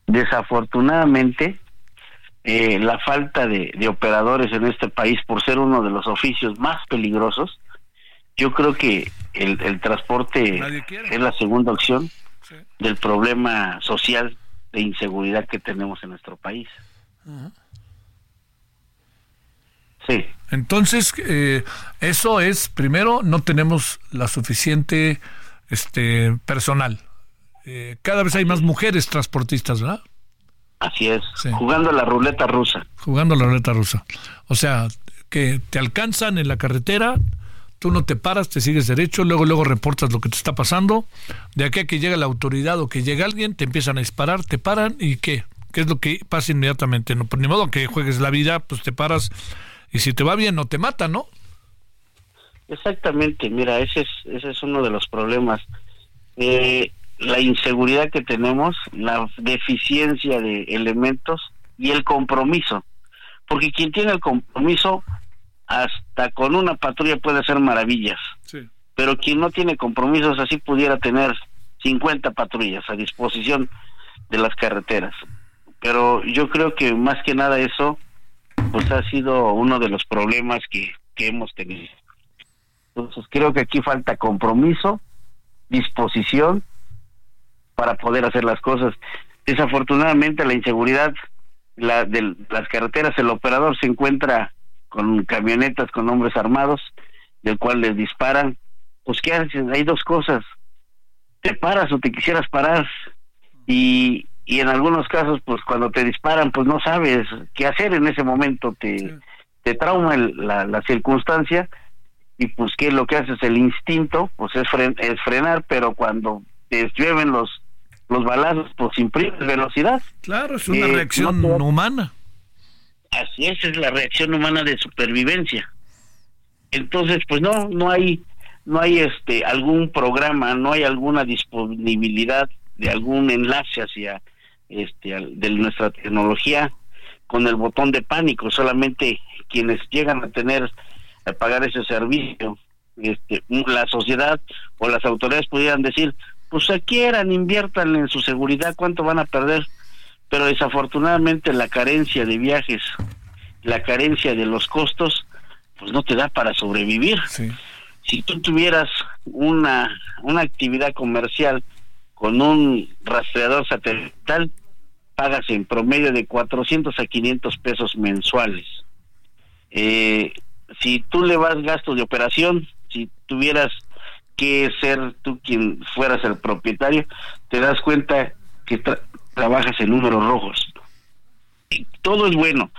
Desafortunadamente, eh, la falta de, operadores en este país, por ser uno de los oficios más peligrosos, yo creo que el, transporte es la segunda opción del problema social de inseguridad que tenemos en nuestro país. Sí. Entonces, eh, eso es, primero, no tenemos la suficiente este personal. Eh, cada vez hay más mujeres transportistas, ¿verdad? Así es, jugando la ruleta rusa. Jugando la ruleta rusa. O sea, que te alcanzan en la carretera, tú no te paras, te sigues derecho, luego luego reportas lo que te está pasando, de aquí a que llega la autoridad o que llega alguien, te empiezan a disparar, te paran y ¿qué? ¿Qué es lo que pasa inmediatamente? No, pues ni modo que juegues la vida, pues te paras y si te va bien no te mata, ¿no? Exactamente, mira, ese es, ese es uno de los problemas. Eh, la inseguridad que tenemos, la deficiencia de elementos y el compromiso. Porque quien tiene el compromiso, hasta con una patrulla puede hacer maravillas. Pero quien no tiene compromisos, así pudiera tener 50 patrullas a disposición de las carreteras. Pero yo creo que más que nada eso pues ha sido uno de los problemas que, hemos tenido. Entonces creo que aquí falta compromiso, disposición para poder hacer las cosas. Desafortunadamente la inseguridad la, de las carreteras, el operador se encuentra con camionetas con hombres armados, del cual les disparan. Pues ¿qué haces? Hay dos cosas. Te paras o te quisieras parar y, y en algunos casos pues cuando te disparan pues no sabes qué hacer en ese momento te, te trauma la, la, circunstancia y pues qué lo que haces el instinto pues es, es frenar pero cuando te llueven los los balazos pues imprimes velocidad. Claro es una eh, reacción humana. Así es es la reacción humana de supervivencia. Entonces pues no no hay no hay este algún programa no hay alguna disponibilidad de algún enlace hacia este, de nuestra tecnología con el botón de pánico. Solamente quienes llegan a tener a pagar ese servicio, este, la sociedad o las autoridades pudieran decir, pues se quieran, inviertan en su seguridad, cuánto van a perder. Pero desafortunadamente la carencia de viajes, la carencia de los costos, pues no te da para sobrevivir. Si tú tuvieras una, una actividad comercial con un rastreador satelital pagas en promedio de 400 a 500 pesos mensuales. Eh, si tú le vas gasto de operación, si tuvieras que ser tú quien fueras el propietario, te das cuenta que trabajas en números rojos. Y todo es bueno,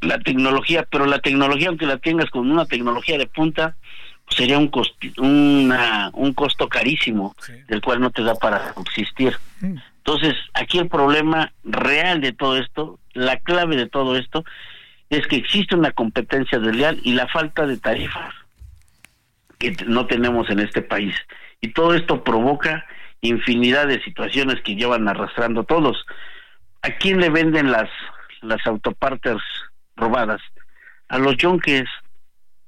la tecnología, pero la tecnología, aunque la tengas con una tecnología de punta, sería un, una, un costo carísimo, del cual no te da para subsistir. Mm. Entonces, aquí el problema real de todo esto, la clave de todo esto, es que existe una competencia desleal y la falta de tarifas que no tenemos en este país. Y todo esto provoca infinidad de situaciones que llevan arrastrando todos. ¿A quién le venden las, las autoparters robadas? A los yonques,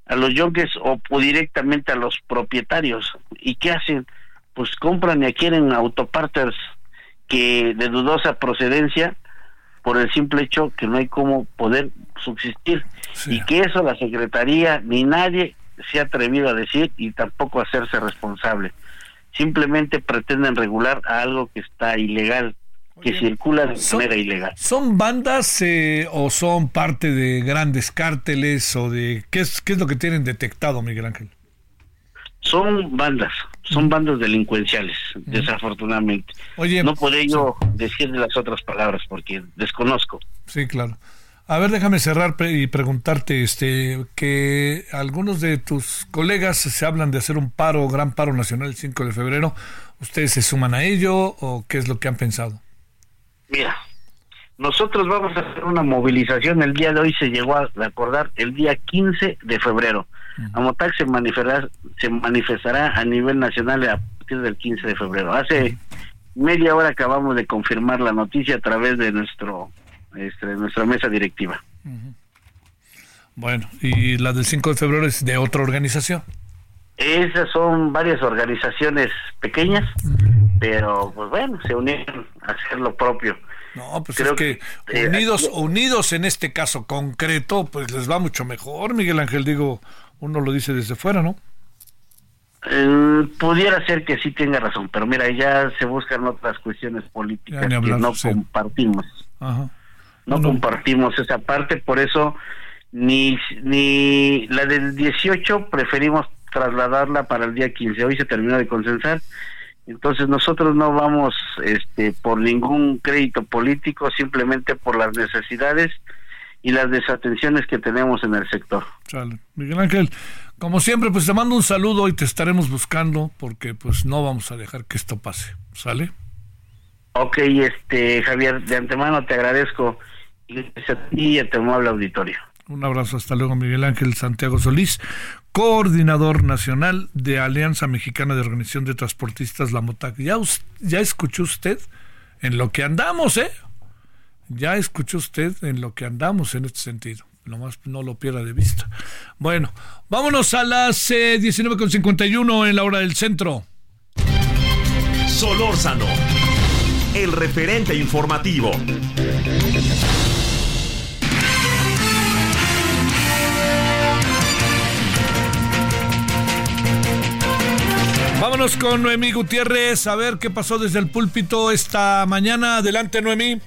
a los yonques o, directamente a los propietarios. ¿Y qué hacen? Pues compran y adquieren autoparters que de dudosa procedencia por el simple hecho que no hay cómo poder subsistir y que eso la Secretaría ni nadie se ha atrevido a decir y tampoco a hacerse responsable. Simplemente pretenden regular a algo que está ilegal, que circula de manera ilegal. ¿Son bandas eh, o son parte de grandes cárteles o de qué es qué es lo que tienen detectado, Miguel Ángel? Son bandas, son bandas delincuenciales, desafortunadamente. Oye, no puedo yo decir las otras palabras porque desconozco. Sí, claro. A ver, déjame cerrar y preguntarte, este, que algunos de tus colegas se hablan de hacer un paro, gran paro nacional el 5 de febrero. ¿Ustedes se suman a ello o qué es lo que han pensado? Mira, nosotros vamos a hacer una movilización. El día de hoy se llegó a acordar el día 15 de febrero. Amotac se manifestará, se manifestará a nivel nacional a partir del 15 de febrero. Hace media hora acabamos de confirmar la noticia a través de nuestro este, nuestra mesa directiva. Bueno, y la del 5 de febrero es de otra organización. Esas son varias organizaciones pequeñas, pero pues bueno, se unieron a hacer lo propio. No, pues Creo es que, eh, unidos, unidos en este caso concreto, pues les va mucho mejor, Miguel Ángel, digo, uno lo dice desde fuera, ¿no? Eh, pudiera ser que sí tenga razón, pero mira, ya se buscan otras cuestiones políticas que no compartimos. Ajá no, compartimos esa parte, por eso ni, ni la del 18 preferimos trasladarla para el día 15. Hoy se terminó de consensar. Entonces nosotros no vamos este por ningún crédito político, simplemente por las necesidades y las desatenciones que tenemos en el sector. Miguel Ángel, como siempre, pues te mando un saludo y te estaremos buscando porque pues no vamos a dejar que esto pase. ¿Sale? Ok, este Javier, de antemano te agradezco y a ti auditorio. Un abrazo, hasta luego Miguel Ángel Santiago Solís, coordinador nacional de Alianza Mexicana de Organización de Transportistas, la MOTAC. ¿Ya, ya escuchó usted en lo que andamos, eh? Ya escuchó usted en lo que andamos en este sentido. Nomás no lo pierda de vista. Bueno, vámonos a las eh, 19.51 en la hora del centro. Solórzano, el referente informativo. Vámonos con Noemí Gutiérrez a ver qué pasó desde el púlpito esta mañana. Adelante, Noemí.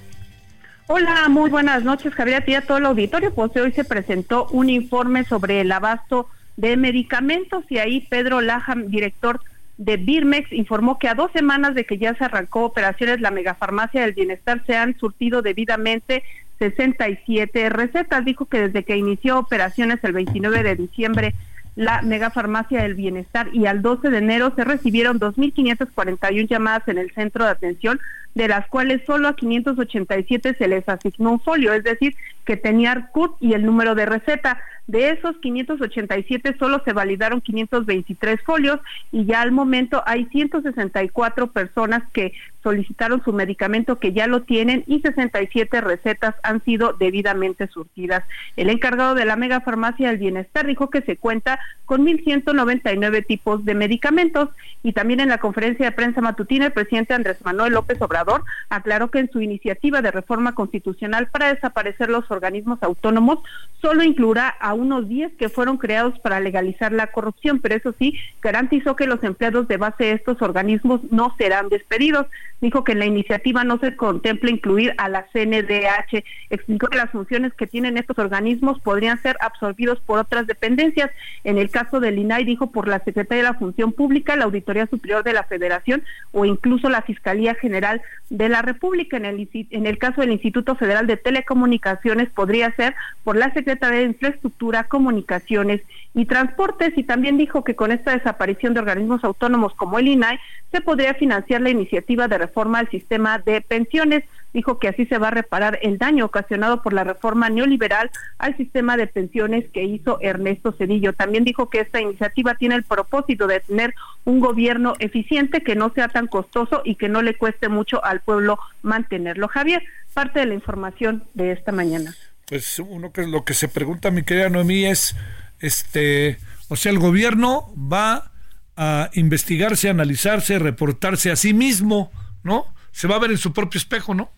Hola, muy buenas noches, Javier, a todo el auditorio. Pues hoy se presentó un informe sobre el abasto de medicamentos y ahí Pedro Laham, director de Birmex, informó que a dos semanas de que ya se arrancó operaciones la megafarmacia del bienestar se han surtido debidamente 67 recetas. Dijo que desde que inició operaciones el 29 de diciembre la megafarmacia del bienestar y al 12 de enero se recibieron 2.541 llamadas en el centro de atención, de las cuales solo a 587 se les asignó un folio, es decir, que tenía CUT y el número de receta. De esos 587 solo se validaron 523 folios y ya al momento hay 164 personas que solicitaron su medicamento que ya lo tienen y 67 recetas han sido debidamente surtidas. El encargado de la Mega Farmacia del Bienestar dijo que se cuenta con 1.199 tipos de medicamentos y también en la conferencia de prensa matutina el presidente Andrés Manuel López Obrador aclaró que en su iniciativa de reforma constitucional para desaparecer los organismos autónomos solo incluirá a unos 10 que fueron creados para legalizar la corrupción, pero eso sí, garantizó que los empleados de base de estos organismos no serán despedidos. Dijo que en la iniciativa no se contempla incluir a la CNDH. Explicó que las funciones que tienen estos organismos podrían ser absorbidos por otras dependencias. En el caso del INAI, dijo por la Secretaría de la Función Pública, la Auditoría Superior de la Federación o incluso la Fiscalía General de la República. En el, en el caso del Instituto Federal de Telecomunicaciones, podría ser por la Secretaría de Infraestructura, Comunicaciones y Transportes y también dijo que con esta desaparición de organismos autónomos como el INAI se podría financiar la iniciativa de reforma al sistema de pensiones. Dijo que así se va a reparar el daño ocasionado por la reforma neoliberal al sistema de pensiones que hizo Ernesto Cedillo. También dijo que esta iniciativa tiene el propósito de tener un gobierno eficiente que no sea tan costoso y que no le cueste mucho al pueblo mantenerlo. Javier, parte de la información de esta mañana. Pues uno que lo que se pregunta mi querida Noemí es este, o sea, el gobierno va a investigarse, analizarse, reportarse a sí mismo, ¿no? Se va a ver en su propio espejo, ¿no?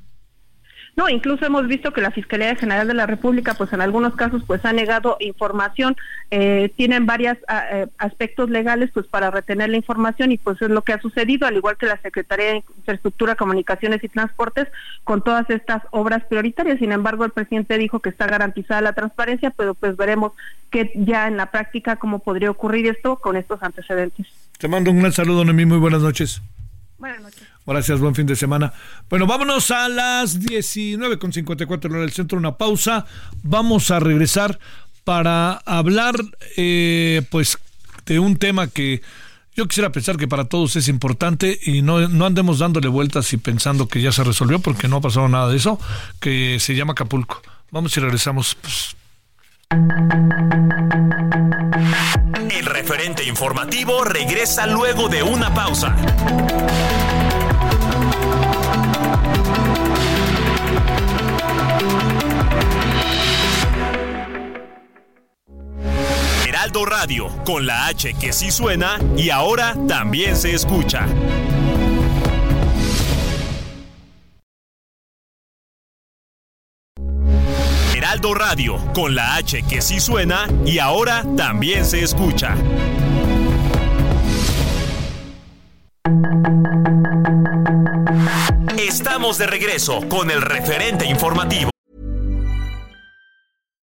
No, incluso hemos visto que la Fiscalía General de la República, pues en algunos casos, pues ha negado información. Eh, tienen varios ah, eh, aspectos legales, pues para retener la información y pues es lo que ha sucedido, al igual que la Secretaría de Infraestructura, Comunicaciones y Transportes, con todas estas obras prioritarias. Sin embargo, el presidente dijo que está garantizada la transparencia, pero pues veremos que ya en la práctica cómo podría ocurrir esto con estos antecedentes. Te mando un gran saludo, Noemí. Muy buenas noches. Buenas noches. Gracias, buen fin de semana. Bueno, vámonos a las 19.54 en el centro, una pausa. Vamos a regresar para hablar, eh, pues, de un tema que yo quisiera pensar que para todos es importante y no, no andemos dándole vueltas y pensando que ya se resolvió porque no ha pasado nada de eso, que se llama Acapulco. Vamos y regresamos. Pues. El referente informativo regresa luego de una pausa. Heraldo Radio, con la H que sí suena y ahora también se escucha. Heraldo Radio, con la H que sí suena y ahora también se escucha. Estamos de regreso con el referente informativo.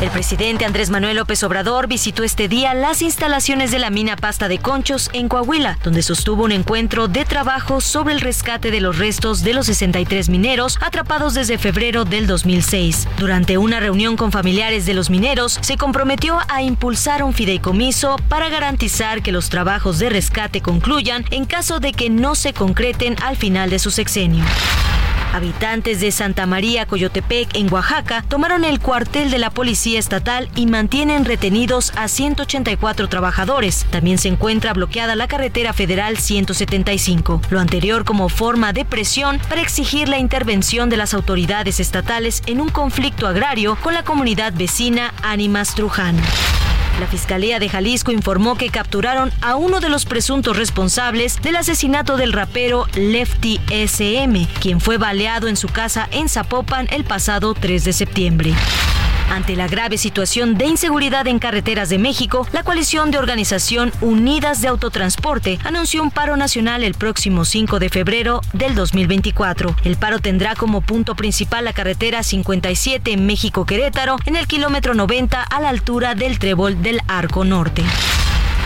El presidente Andrés Manuel López Obrador visitó este día las instalaciones de la mina Pasta de Conchos en Coahuila, donde sostuvo un encuentro de trabajo sobre el rescate de los restos de los 63 mineros atrapados desde febrero del 2006. Durante una reunión con familiares de los mineros, se comprometió a impulsar un fideicomiso para garantizar que los trabajos de rescate concluyan en caso de que no se concreten al final de su sexenio. Habitantes de Santa María Coyotepec, en Oaxaca, tomaron el cuartel de la Policía Estatal y mantienen retenidos a 184 trabajadores. También se encuentra bloqueada la carretera federal 175. Lo anterior como forma de presión para exigir la intervención de las autoridades estatales en un conflicto agrario con la comunidad vecina Ánimas Truján. La Fiscalía de Jalisco informó que capturaron a uno de los presuntos responsables del asesinato del rapero Lefty SM, quien fue baleado en su casa en Zapopan el pasado 3 de septiembre. Ante la grave situación de inseguridad en carreteras de México, la coalición de organización Unidas de Autotransporte anunció un paro nacional el próximo 5 de febrero del 2024. El paro tendrá como punto principal la carretera 57 en México-Querétaro, en el kilómetro 90 a la altura del Trébol del Arco Norte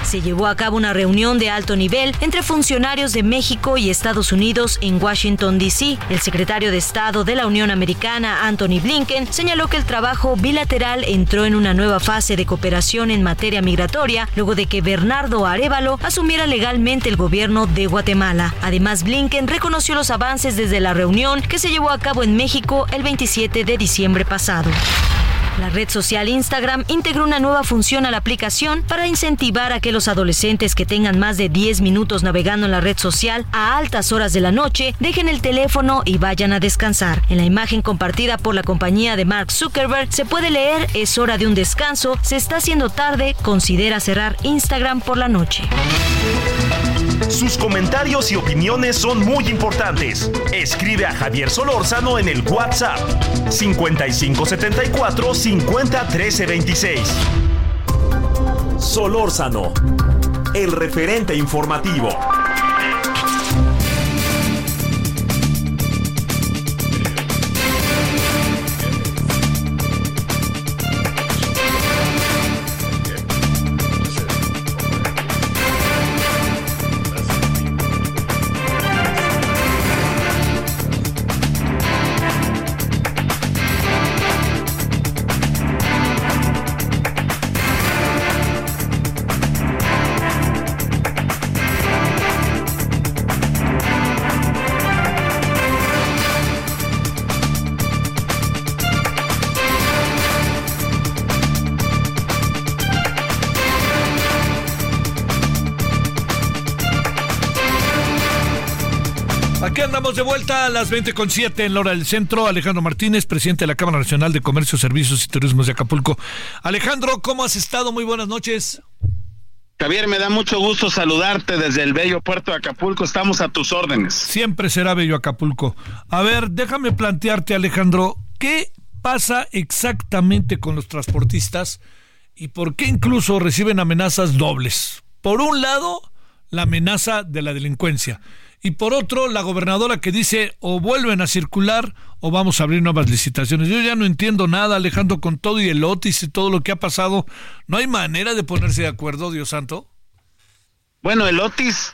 se llevó a cabo una reunión de alto nivel entre funcionarios de México y Estados Unidos en Washington, D.C. El secretario de Estado de la Unión Americana, Anthony Blinken, señaló que el trabajo bilateral entró en una nueva fase de cooperación en materia migratoria luego de que Bernardo Arevalo asumiera legalmente el gobierno de Guatemala. Además, Blinken reconoció los avances desde la reunión que se llevó a cabo en México el 27 de diciembre pasado. La red social Instagram integró una nueva función a la aplicación para incentivar a que los adolescentes que tengan más de 10 minutos navegando en la red social a altas horas de la noche dejen el teléfono y vayan a descansar. En la imagen compartida por la compañía de Mark Zuckerberg se puede leer es hora de un descanso, se está haciendo tarde, considera cerrar Instagram por la noche. Sus comentarios y opiniones son muy importantes. Escribe a Javier Solórzano en el WhatsApp 5574 50 13 26. Solórzano, el referente informativo. De vuelta a las 20 con 7 en la hora del centro. Alejandro Martínez, presidente de la Cámara Nacional de Comercio, Servicios y Turismo de Acapulco. Alejandro, ¿cómo has estado? Muy buenas noches. Javier, me da mucho gusto saludarte desde el bello puerto de Acapulco. Estamos a tus órdenes. Siempre será bello Acapulco. A ver, déjame plantearte, Alejandro, ¿qué pasa exactamente con los transportistas y por qué incluso reciben amenazas dobles? Por un lado, la amenaza de la delincuencia y por otro la gobernadora que dice o vuelven a circular o vamos a abrir nuevas licitaciones. Yo ya no entiendo nada, Alejandro, con todo y el Otis y todo lo que ha pasado. ¿No hay manera de ponerse de acuerdo, Dios santo? Bueno, el Otis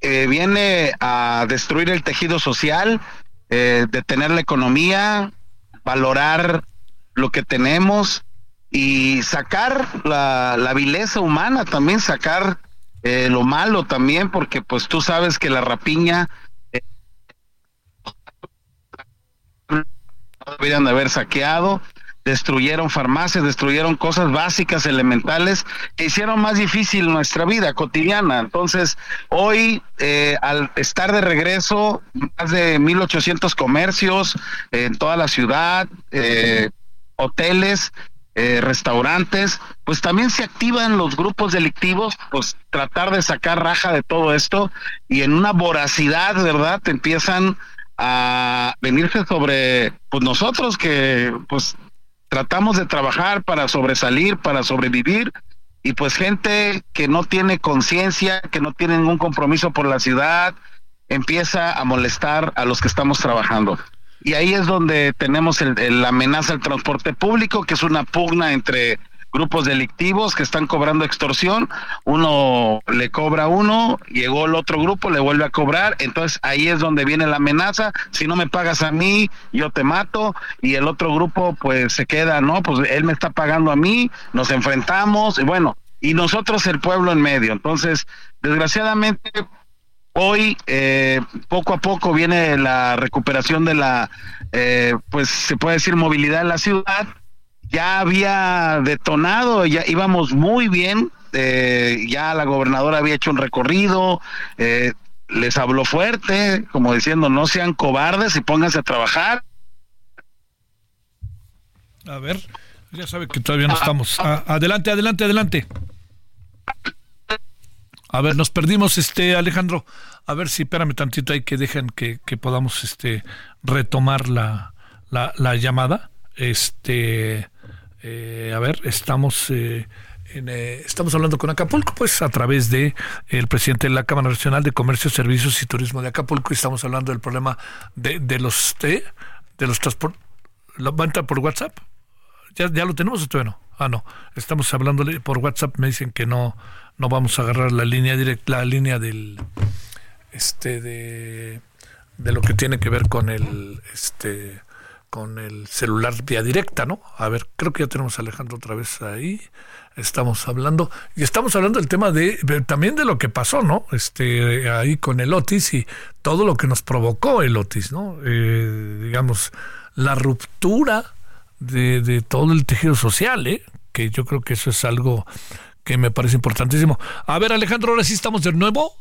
eh, viene a destruir el tejido social, eh, detener la economía, valorar lo que tenemos y sacar la, la vileza humana, también sacar eh, lo malo también, porque pues tú sabes que la rapiña eh, deberían de haber saqueado, destruyeron farmacias, destruyeron cosas básicas, elementales, que hicieron más difícil nuestra vida cotidiana. Entonces, hoy, eh, al estar de regreso, más de 1.800 comercios en toda la ciudad, eh, hoteles, eh, restaurantes, pues también se activan los grupos delictivos, pues tratar de sacar raja de todo esto y en una voracidad, ¿verdad? Empiezan a venirse sobre pues nosotros que pues tratamos de trabajar para sobresalir, para sobrevivir y pues gente que no tiene conciencia, que no tiene ningún compromiso por la ciudad, empieza a molestar a los que estamos trabajando y ahí es donde tenemos la amenaza al transporte público, que es una pugna entre grupos delictivos que están cobrando extorsión, uno le cobra a uno, llegó el otro grupo, le vuelve a cobrar, entonces ahí es donde viene la amenaza, si no me pagas a mí, yo te mato, y el otro grupo pues se queda, no, pues él me está pagando a mí, nos enfrentamos, y bueno, y nosotros el pueblo en medio, entonces desgraciadamente Hoy, eh, poco a poco, viene la recuperación de la, eh, pues se puede decir, movilidad en la ciudad. Ya había detonado, ya íbamos muy bien. Eh, ya la gobernadora había hecho un recorrido, les habló fuerte, como diciendo, no sean cobardes y pónganse a trabajar. A ver, ya sabe que todavía no estamos. Ah, adelante, adelante, adelante. A ver, nos perdimos, este Alejandro. A ver si, espérame tantito ahí que dejen que, podamos este retomar la, la, llamada. Este, eh, a ver, estamos eh, eh, estamos hablando con Acapulco, pues a través de el presidente de la Cámara Nacional de Comercio, Servicios y Turismo de Acapulco. Y estamos hablando del problema de, de los de, de los transportes. ¿Va a entrar por WhatsApp? ¿Ya, ¿Ya lo tenemos o no? Ah, no. Estamos hablando por WhatsApp. Me dicen que no no vamos a agarrar la línea directa, la línea del este de, de lo que tiene que ver con el este con el celular vía directa, ¿no? A ver, creo que ya tenemos a Alejandro otra vez ahí. Estamos hablando y estamos hablando del tema de, también de lo que pasó, ¿no? Este ahí con el Otis y todo lo que nos provocó el Otis, ¿no? Eh, digamos la ruptura de, de todo el tejido social, ¿eh? Que yo creo que eso es algo que me parece importantísimo. A ver, Alejandro, ahora sí estamos de nuevo.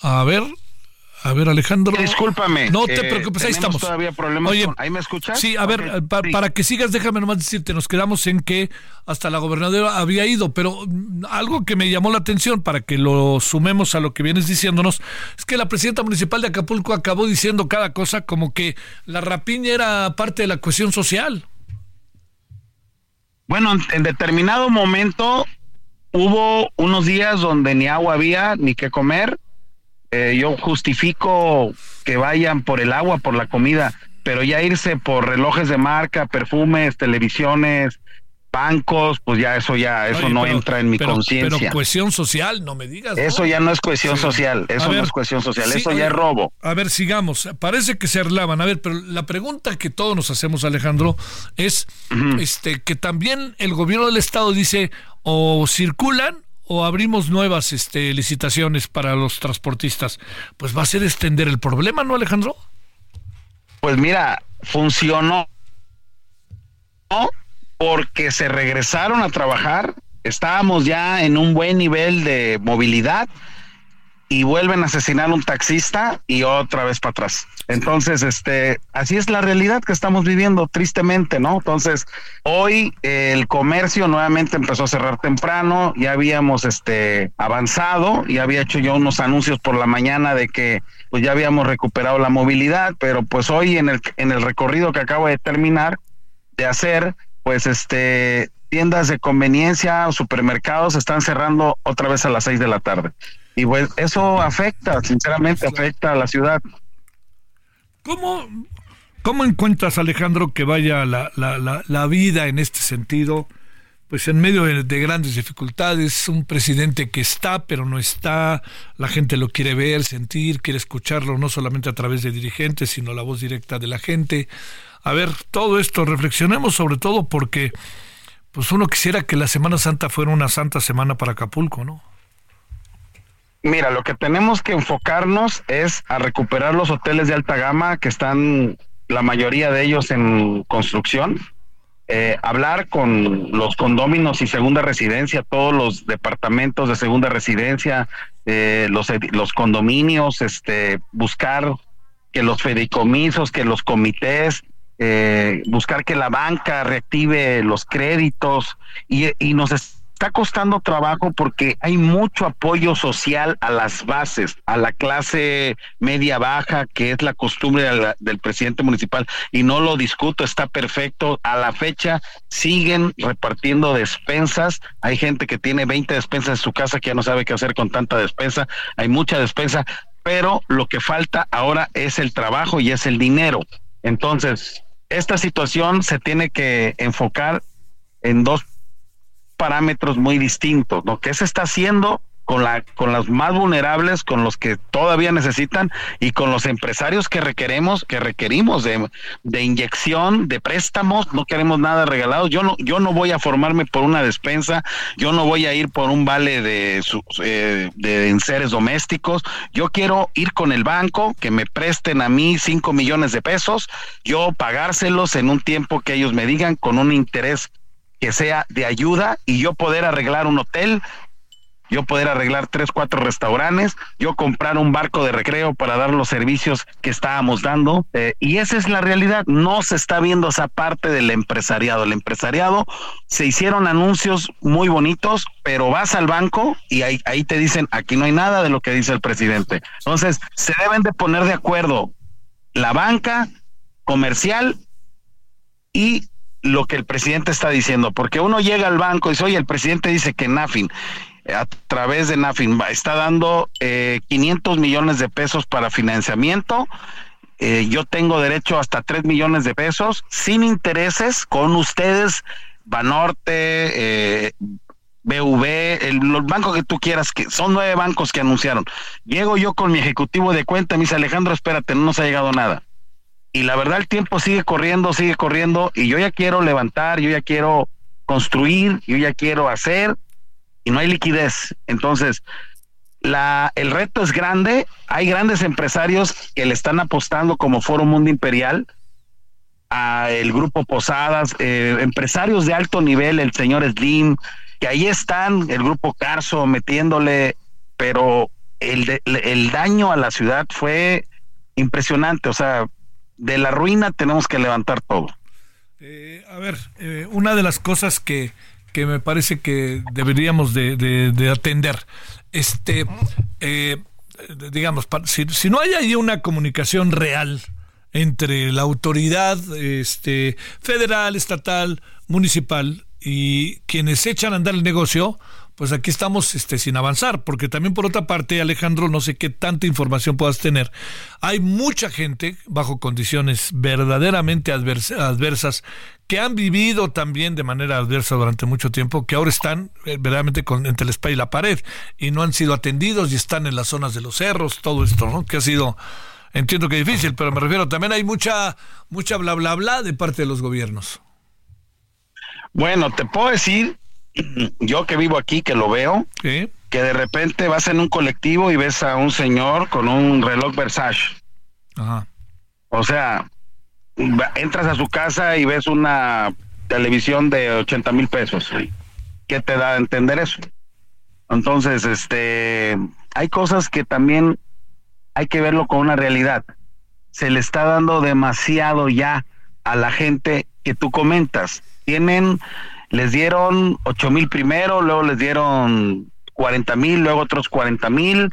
A ver, a ver, Alejandro. Discúlpame. No te preocupes, ahí estamos. todavía problemas Oye, ¿Ahí me escuchas? Sí, a ver, para que sigas, déjame nomás decirte, nos quedamos en que hasta la gobernadora había ido, pero mm, algo que me llamó la atención para que lo sumemos a lo que vienes diciéndonos, es que la presidenta municipal de Acapulco acabó diciendo cada cosa como que la rapiña era parte de la cuestión social. Bueno, en determinado momento hubo unos días donde ni agua había ni qué comer. Eh, yo justifico que vayan por el agua, por la comida, pero ya irse por relojes de marca, perfumes, televisiones, bancos, pues ya eso ya, eso no entra en mi conciencia. Pero cohesión social, no me digas. Eso ya no es cohesión social, eso no es cohesión social, eso ya es robo. A ver, sigamos. Parece que se arlaban. A ver, pero la pregunta que todos nos hacemos, Alejandro, es este que también el gobierno del estado dice o circulan o abrimos nuevas este, licitaciones para los transportistas. Pues va a ser extender el problema, ¿no, Alejandro? Pues mira, funcionó porque se regresaron a trabajar, estábamos ya en un buen nivel de movilidad y vuelven a asesinar a un taxista y otra vez para atrás. Entonces, este, así es la realidad que estamos viviendo, tristemente, ¿no? Entonces, hoy el comercio nuevamente empezó a cerrar temprano, ya habíamos este avanzado, ya había hecho yo unos anuncios por la mañana de que pues ya habíamos recuperado la movilidad, pero pues hoy en el en el recorrido que acabo de terminar de hacer, pues este tiendas de conveniencia o supermercados están cerrando otra vez a las seis de la tarde. Y pues eso afecta, sinceramente afecta a la ciudad. ¿Cómo, cómo encuentras, Alejandro, que vaya la, la, la, vida en este sentido? Pues en medio de, de, grandes dificultades, un presidente que está, pero no está, la gente lo quiere ver, sentir, quiere escucharlo, no solamente a través de dirigentes, sino la voz directa de la gente. A ver, todo esto, reflexionemos sobre todo porque pues uno quisiera que la Semana Santa fuera una santa semana para Acapulco, ¿no? Mira, lo que tenemos que enfocarnos es a recuperar los hoteles de alta gama que están, la mayoría de ellos en construcción. Eh, hablar con los condóminos y segunda residencia, todos los departamentos de segunda residencia, eh, los, los condominios, este, buscar que los fideicomisos, que los comités, eh, buscar que la banca reactive los créditos y, y nos está costando trabajo porque hay mucho apoyo social a las bases, a la clase media baja, que es la costumbre del presidente municipal, y no lo discuto, está perfecto. A la fecha siguen repartiendo despensas. Hay gente que tiene 20 despensas en su casa que ya no sabe qué hacer con tanta despensa. Hay mucha despensa, pero lo que falta ahora es el trabajo y es el dinero. Entonces, esta situación se tiene que enfocar en dos parámetros muy distintos. Lo que se está haciendo con la con los más vulnerables, con los que todavía necesitan y con los empresarios que requeremos, que requerimos de, de inyección, de préstamos, no queremos nada regalado. Yo no yo no voy a formarme por una despensa, yo no voy a ir por un vale de eh, de enseres domésticos. Yo quiero ir con el banco que me presten a mí cinco millones de pesos, yo pagárselos en un tiempo que ellos me digan con un interés que sea de ayuda y yo poder arreglar un hotel, yo poder arreglar tres, cuatro restaurantes, yo comprar un barco de recreo para dar los servicios que estábamos dando. Eh, y esa es la realidad. No se está viendo esa parte del empresariado. El empresariado se hicieron anuncios muy bonitos, pero vas al banco y ahí, ahí te dicen, aquí no hay nada de lo que dice el presidente. Entonces, se deben de poner de acuerdo la banca comercial y lo que el presidente está diciendo, porque uno llega al banco y dice, oye, el presidente dice que Nafin, a través de Nafin, está dando eh, 500 millones de pesos para financiamiento. Eh, yo tengo derecho hasta 3 millones de pesos sin intereses con ustedes, Banorte, eh, BV, los bancos que tú quieras, que son nueve bancos que anunciaron. Llego yo con mi ejecutivo de cuenta, me dice Alejandro, espérate, no nos ha llegado nada y la verdad el tiempo sigue corriendo, sigue corriendo y yo ya quiero levantar, yo ya quiero construir, yo ya quiero hacer y no hay liquidez. Entonces, la, el reto es grande, hay grandes empresarios que le están apostando como Foro Mundo Imperial a el grupo Posadas, eh, empresarios de alto nivel, el señor Slim, que ahí están, el grupo Carso metiéndole, pero el, el daño a la ciudad fue impresionante, o sea, de la ruina tenemos que levantar todo. Eh, a ver, eh, una de las cosas que, que me parece que deberíamos de, de, atender, este, eh, digamos, si, si, no hay ahí una comunicación real entre la autoridad este, federal, estatal, municipal y quienes echan a andar el negocio, pues aquí estamos este, sin avanzar, porque también por otra parte, Alejandro, no sé qué tanta información puedas tener, hay mucha gente bajo condiciones verdaderamente adversas que han vivido también de manera adversa durante mucho tiempo, que ahora están eh, verdaderamente con, entre el espalda y la pared y no han sido atendidos y están en las zonas de los cerros, todo esto, ¿no? Que ha sido, entiendo que difícil, pero me refiero, también hay mucha, mucha bla, bla, bla de parte de los gobiernos. Bueno, te puedo decir (clears throat) yo que vivo aquí, que lo veo, que de repente vas en un colectivo y ves a un señor con un reloj Versace. O sea, entras a su casa y ves una televisión de 80 mil pesos. ¿Qué te da a entender eso? Entonces, este, hay cosas que también hay que verlo con una realidad. Se le está dando demasiado ya a la gente que tú comentas. Tienen, les dieron ocho mil primero, luego les dieron cuarenta mil, luego otros cuarenta mil,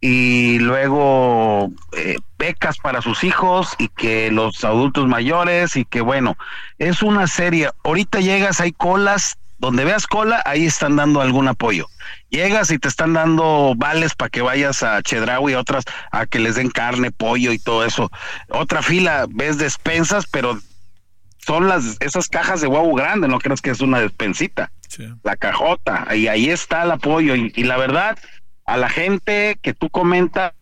y luego eh, becas para sus hijos y que los adultos mayores y que bueno, es una serie. Ahorita llegas, hay colas, donde veas cola, ahí están dando algún apoyo. Llegas y te están dando vales para que vayas a Chedraui y otras a que les den carne, pollo y todo eso. Otra fila, ves despensas, pero son las esas cajas de huevo grande, no crees que es una despensita. La cajota, y ahí está el apoyo. y la verdad, a la gente que tú comentas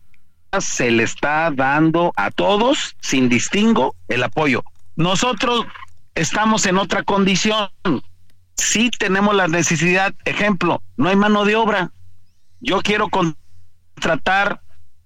se le está dando a todos sin distingo el apoyo. Nosotros estamos en otra condición. Sí tenemos la necesidad, ejemplo, no hay mano de obra. Yo quiero contratar,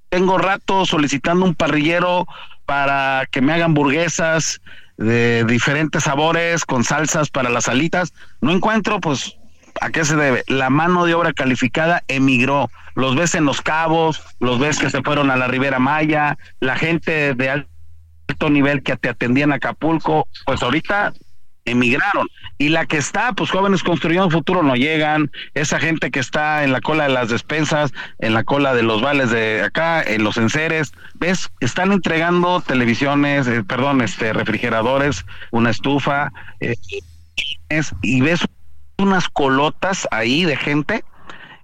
tengo rato solicitando un parrillero para que me hagan hamburguesas de diferentes sabores con salsas para las alitas. No encuentro, pues ¿A qué se debe? La mano de obra calificada emigró. Los ves en Los Cabos, los ves que se fueron a la Ribera Maya, la gente de alto nivel que te atendían a Acapulco, pues ahorita emigraron. Y la que está, pues jóvenes construyendo futuro no llegan. Esa gente que está en la cola de las despensas, en la cola de los vales de acá, en los enseres, ves, están entregando televisiones, eh, perdón, este, refrigeradores, una estufa, eh, y ves unas colotas ahí de gente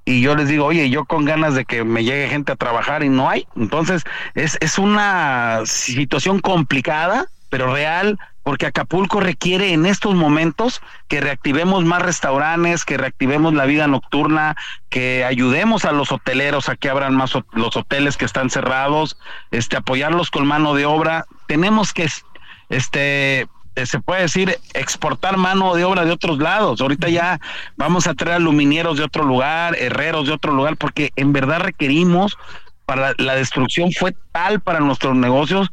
y yo les digo, oye, yo con ganas de que me llegue gente a trabajar y no hay. Entonces, es, es una situación complicada, pero real, porque Acapulco requiere en estos momentos que reactivemos más restaurantes, que reactivemos la vida nocturna, que ayudemos a los hoteleros a que abran más los hoteles que están cerrados, este apoyarlos con mano de obra. Tenemos que este se puede decir, exportar mano de obra de otros lados. Ahorita ya vamos a traer aluminieros de otro lugar, herreros de otro lugar, porque en verdad requerimos, para la destrucción fue tal para nuestros negocios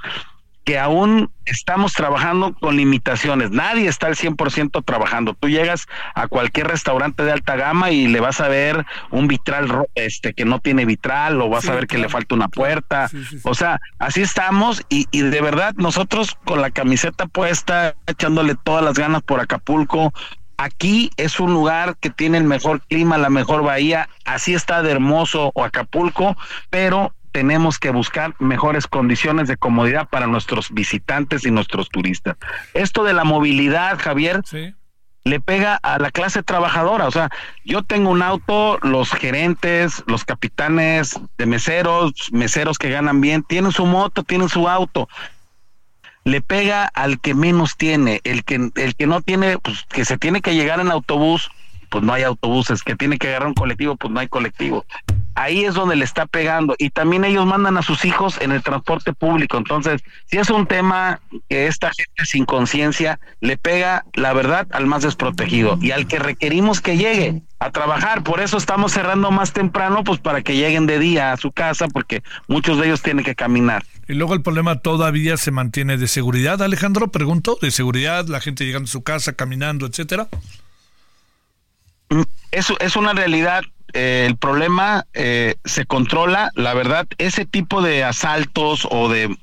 que aún estamos trabajando con limitaciones. Nadie está al 100% trabajando. Tú llegas a cualquier restaurante de alta gama y le vas a ver un vitral este que no tiene vitral o vas a ver que le falta una puerta. o sea, así estamos y, y de verdad nosotros con la camiseta puesta, echándole todas las ganas por Acapulco, Aquí es un lugar que tiene el mejor clima, la mejor bahía, así está de hermoso o Acapulco, pero tenemos que buscar mejores condiciones de comodidad para nuestros visitantes y nuestros turistas. Esto de la movilidad, Javier, le pega a la clase trabajadora. O sea, yo tengo un auto, los gerentes, los capitanes de meseros, meseros que ganan bien, tienen su moto, tienen su auto. Le pega al que menos tiene, el que, el que no tiene, pues que se tiene que llegar en autobús, pues no hay autobuses, que tiene que agarrar un colectivo, pues no hay colectivo ahí es donde le está pegando y también ellos mandan a sus hijos en el transporte público. Entonces, si es un tema que esta gente sin conciencia le pega, la verdad, al más desprotegido y al que requerimos que llegue a trabajar. Por eso estamos cerrando más temprano, pues para que lleguen de día a su casa, porque muchos de ellos tienen que caminar. Y luego el problema todavía se mantiene de seguridad, Alejandro, pregunto, de seguridad, la gente llegando a su casa, caminando, etcétera. Eso es una realidad eh, el problema eh, se controla, la verdad, ese tipo de asaltos o de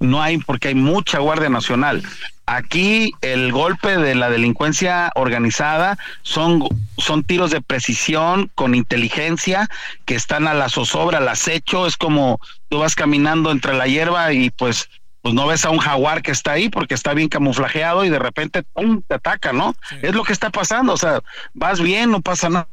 no hay porque hay mucha Guardia Nacional. Aquí el golpe de la delincuencia organizada son, son tiros de precisión con inteligencia que están a la zozobra, al acecho. Es como tú vas caminando entre la hierba y pues pues no ves a un jaguar que está ahí porque está bien camuflajeado y de repente ¡pum! te ataca, ¿no? Es lo que está pasando, o sea, vas bien, no pasa nada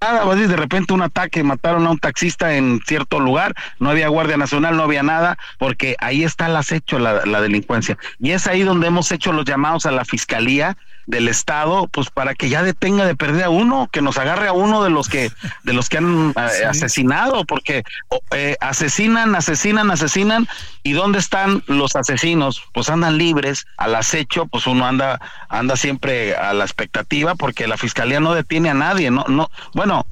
nada, de repente un ataque, mataron a un taxista en cierto lugar, no había Guardia Nacional, no había nada, porque ahí está el acecho, la, la delincuencia. Y es ahí donde hemos hecho los llamados a la Fiscalía del Estado, pues para que ya detenga de perder a uno, que nos agarre a uno de los que, de los que han eh, (laughs) asesinado, porque eh, asesinan, asesinan, asesinan, y dónde están los asesinos, pues andan libres, al acecho, pues uno anda, anda siempre a la expectativa, porque la fiscalía no detiene a nadie, no, no, bueno,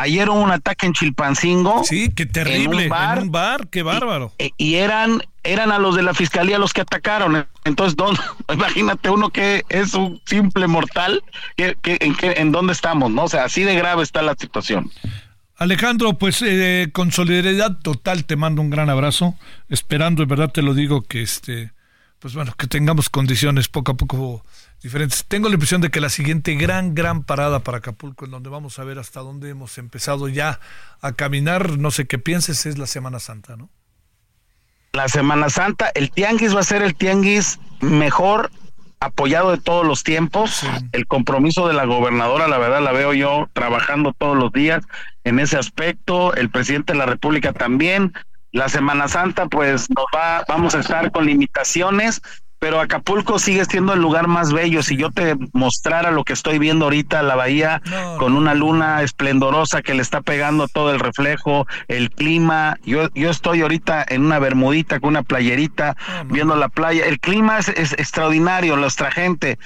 Ayer hubo un ataque en Chilpancingo. Sí, qué terrible. En un bar, qué bárbaro. Y, eran, eran a los de la fiscalía los que atacaron. Entonces, ¿dónde, (laughs) imagínate uno que es un simple mortal, que, en, en dónde estamos, ¿no? O sea, así de grave está la situación. Alejandro, pues eh, con solidaridad total te mando un gran abrazo, esperando, de verdad te lo digo, que este, pues bueno, que tengamos condiciones poco a poco diferentes. Tengo la impresión de que la siguiente gran, gran parada para Acapulco, en donde vamos a ver hasta dónde hemos empezado ya a caminar, no sé qué pienses, es la Semana Santa, ¿no? La Semana Santa, el tianguis va a ser el tianguis mejor apoyado de todos los tiempos. El compromiso de la gobernadora, la verdad, la veo yo trabajando todos los días en ese aspecto. El presidente de la República también. La Semana Santa, pues nos va, vamos a estar con limitaciones, pero Acapulco sigue siendo el lugar más bello. Si yo te mostrara lo que estoy viendo ahorita, la bahía con una luna esplendorosa que le está pegando todo el reflejo, el clima. Yo, yo estoy ahorita en una bermudita con una playerita viendo la playa. El clima es, es extraordinario, nuestra gente,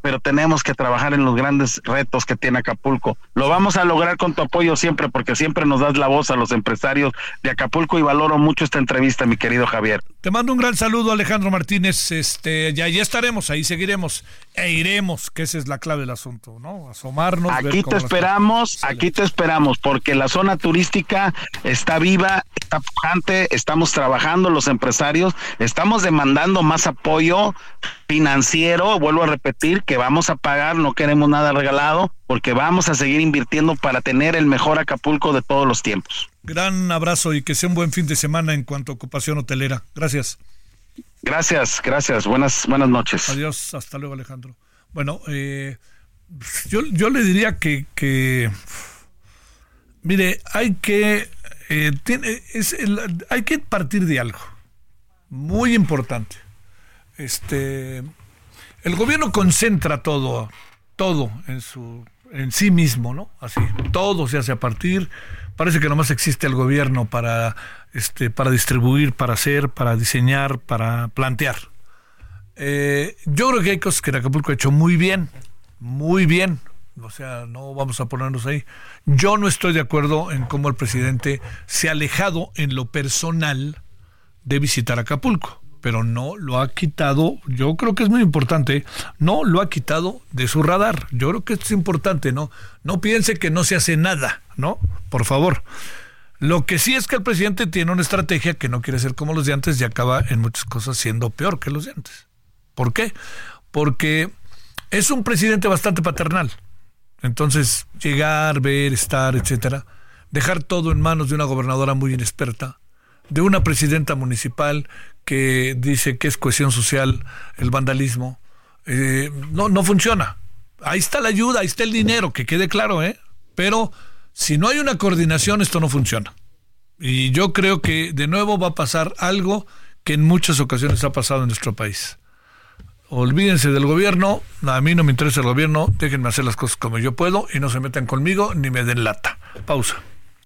pero tenemos que trabajar en los grandes retos que tiene Acapulco. Lo vamos a lograr con tu apoyo siempre, porque siempre nos das la voz a los empresarios de Acapulco y valoro mucho esta entrevista, mi querido Javier. Te mando un gran saludo, Alejandro Martínez este, ya, ya estaremos, ahí seguiremos e iremos, que esa es la clave del asunto, ¿no? Asomarnos. Aquí te esperamos, aquí te esperamos, porque la zona turística está viva, está pujante, estamos trabajando los empresarios, estamos demandando más apoyo financiero, vuelvo a repetir que vamos a pagar, no queremos nada regalado, porque vamos a seguir invirtiendo para tener el mejor Acapulco de todos los tiempos. Gran abrazo y que sea un buen fin de semana en cuanto a ocupación hotelera. Gracias. Gracias, gracias. Buenas, buenas noches. Adiós, hasta luego Alejandro. Bueno, eh, yo, yo le diría que, que mire, hay que, eh, tiene, es hay que partir de algo muy importante. Este, el gobierno concentra todo, todo en su, en sí mismo, ¿no? Así, todo se hace a partir. Parece que nomás existe el gobierno para este, para distribuir, para hacer, para diseñar, para plantear. Eh, yo creo que hay cosas que Acapulco ha hecho muy bien, muy bien. O sea, no vamos a ponernos ahí. Yo no estoy de acuerdo en cómo el presidente se ha alejado en lo personal de visitar Acapulco, pero no lo ha quitado, yo creo que es muy importante, no lo ha quitado de su radar. Yo creo que esto es importante, ¿no? No piense que no se hace nada, ¿no? Por favor. Lo que sí es que el presidente tiene una estrategia que no quiere ser como los de antes y acaba en muchas cosas siendo peor que los de antes. ¿Por qué? Porque es un presidente bastante paternal. Entonces, llegar, ver, estar, etcétera, dejar todo en manos de una gobernadora muy inexperta, de una presidenta municipal que dice que es cohesión social, el vandalismo, eh, no, no funciona. Ahí está la ayuda, ahí está el dinero, que quede claro, ¿eh? Pero si no hay una coordinación, esto no funciona. Y yo creo que de nuevo va a pasar algo que en muchas ocasiones ha pasado en nuestro país. Olvídense del gobierno, a mí no me interesa el gobierno, déjenme hacer las cosas como yo puedo y no se metan conmigo ni me den lata. Pausa.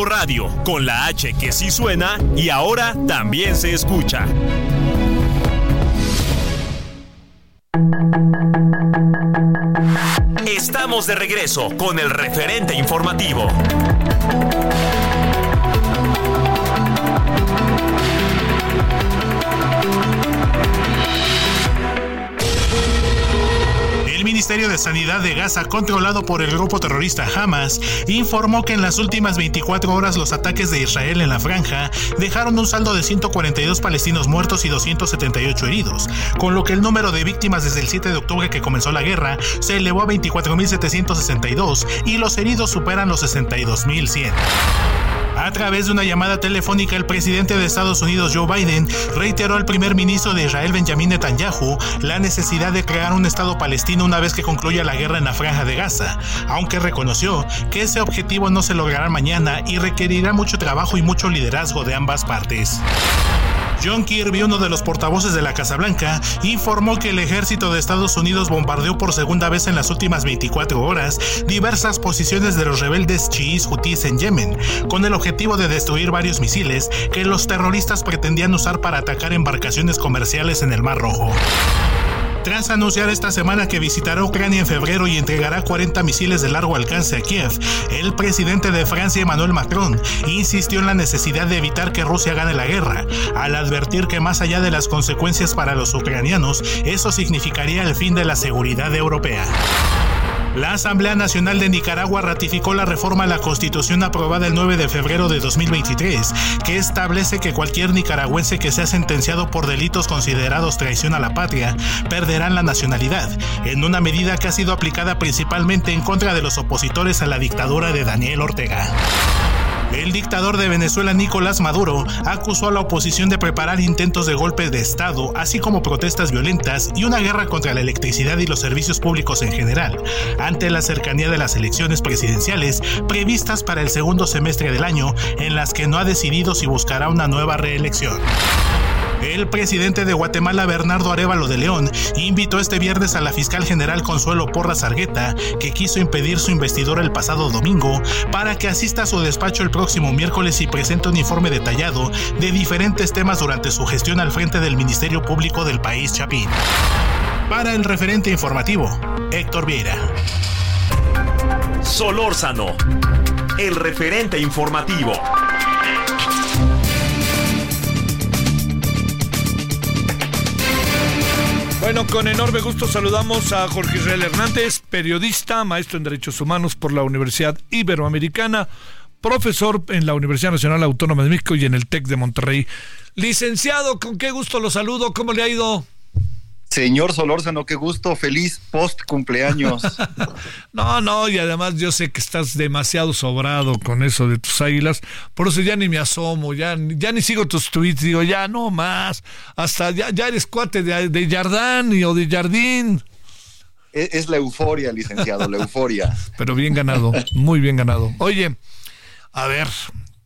Radio, con la H que sí suena y ahora también se escucha. Estamos de regreso con el referente informativo. Ministerio de Sanidad de Gaza, controlado por el grupo terrorista Hamas, informó que en las últimas 24 horas los ataques de Israel en la franja dejaron un saldo de 142 palestinos muertos y 278 heridos, con lo que el número de víctimas desde el 7 de octubre que comenzó la guerra se elevó a 24.762 y los heridos superan los 62.100. A través de una llamada telefónica, el presidente de Estados Unidos, Joe Biden, reiteró al primer ministro de Israel, Benjamin Netanyahu, la necesidad de crear un Estado palestino una vez que concluya la guerra en la franja de Gaza, aunque reconoció que ese objetivo no se logrará mañana y requerirá mucho trabajo y mucho liderazgo de ambas partes. John Kirby, uno de los portavoces de la Casa Blanca, informó que el ejército de Estados Unidos bombardeó por segunda vez en las últimas 24 horas diversas posiciones de los rebeldes chiíes hutíes en Yemen, con el objetivo de destruir varios misiles que los terroristas pretendían usar para atacar embarcaciones comerciales en el Mar Rojo. Tras anunciar esta semana que visitará Ucrania en febrero y entregará 40 misiles de largo alcance a Kiev, el presidente de Francia, Emmanuel Macron, insistió en la necesidad de evitar que Rusia gane la guerra, al advertir que más allá de las consecuencias para los ucranianos, eso significaría el fin de la seguridad europea. La Asamblea Nacional de Nicaragua ratificó la reforma a la Constitución aprobada el 9 de febrero de 2023, que establece que cualquier nicaragüense que sea sentenciado por delitos considerados traición a la patria perderán la nacionalidad, en una medida que ha sido aplicada principalmente en contra de los opositores a la dictadura de Daniel Ortega. El dictador de Venezuela, Nicolás Maduro, acusó a la oposición de preparar intentos de golpe de Estado, así como protestas violentas y una guerra contra la electricidad y los servicios públicos en general, ante la cercanía de las elecciones presidenciales previstas para el segundo semestre del año, en las que no ha decidido si buscará una nueva reelección. El presidente de Guatemala, Bernardo Arevalo de León, invitó este viernes a la fiscal general Consuelo Porras Argueta, que quiso impedir su investidura el pasado domingo, para que asista a su despacho el próximo miércoles y presente un informe detallado de diferentes temas durante su gestión al frente del Ministerio Público del país Chapín. Para el referente informativo, Héctor Vieira. Solórzano, el referente informativo. Bueno, con enorme gusto saludamos a Jorge Israel Hernández, periodista, maestro en Derechos Humanos por la Universidad Iberoamericana, profesor en la Universidad Nacional Autónoma de México y en el TEC de Monterrey. Licenciado, con qué gusto lo saludo, ¿cómo le ha ido? Señor Solórzano, qué gusto, feliz post cumpleaños. (laughs) no, no, y además yo sé que estás demasiado sobrado con eso de tus águilas, por eso ya ni me asomo, ya, ya ni sigo tus tweets, digo, ya no más, hasta ya, ya eres cuate de, de Jardán o de Jardín. Es, es la euforia, licenciado, la euforia. (laughs) Pero bien ganado, muy bien ganado. Oye, a ver,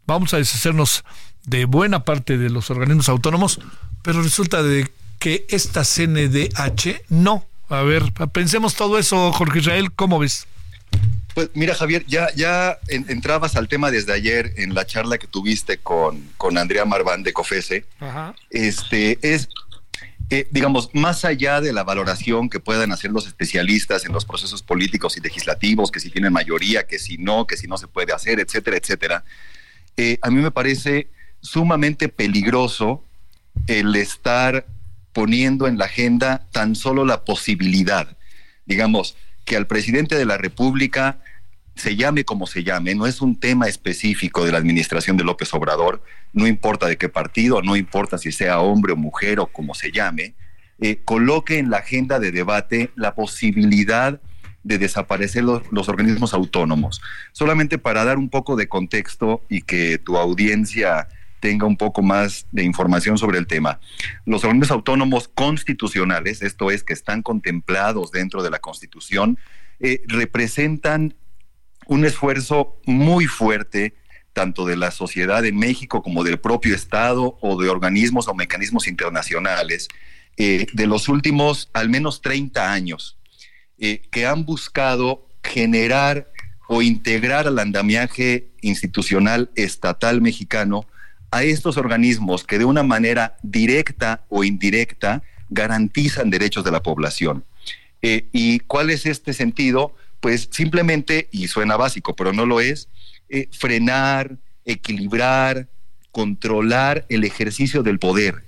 vamos a deshacernos de buena parte de los organismos autónomos, pero resulta de que esta CNDH no. A ver, pensemos todo eso, Jorge Israel, ¿cómo ves? Pues mira, Javier, ya, ya entrabas al tema desde ayer en la charla que tuviste con, con Andrea Marván de COFESE. Este es, eh, digamos, más allá de la valoración que puedan hacer los especialistas en los procesos políticos y legislativos, que si tienen mayoría, que si no, que si no se puede hacer, etcétera, etcétera, eh, a mí me parece sumamente peligroso el estar poniendo en la agenda tan solo la posibilidad, digamos, que al presidente de la República se llame como se llame, no es un tema específico de la administración de López Obrador, no importa de qué partido, no importa si sea hombre o mujer o como se llame, eh, coloque en la agenda de debate la posibilidad de desaparecer los, los, organismos autónomos. Solamente para dar un poco de contexto y que tu audiencia tenga un poco más de información sobre el tema. Los organismos autónomos constitucionales, esto es, que están contemplados dentro de la Constitución, eh, representan un esfuerzo muy fuerte tanto de la sociedad de México como del propio Estado o de organismos o mecanismos internacionales eh, de los últimos al menos 30 años, eh, que han buscado generar o integrar al andamiaje institucional estatal mexicano a estos organismos que de una manera directa o indirecta garantizan derechos de la población. Eh, ¿Y cuál es este sentido? Pues simplemente, y suena básico, pero no lo es, eh, frenar, equilibrar, controlar el ejercicio del poder,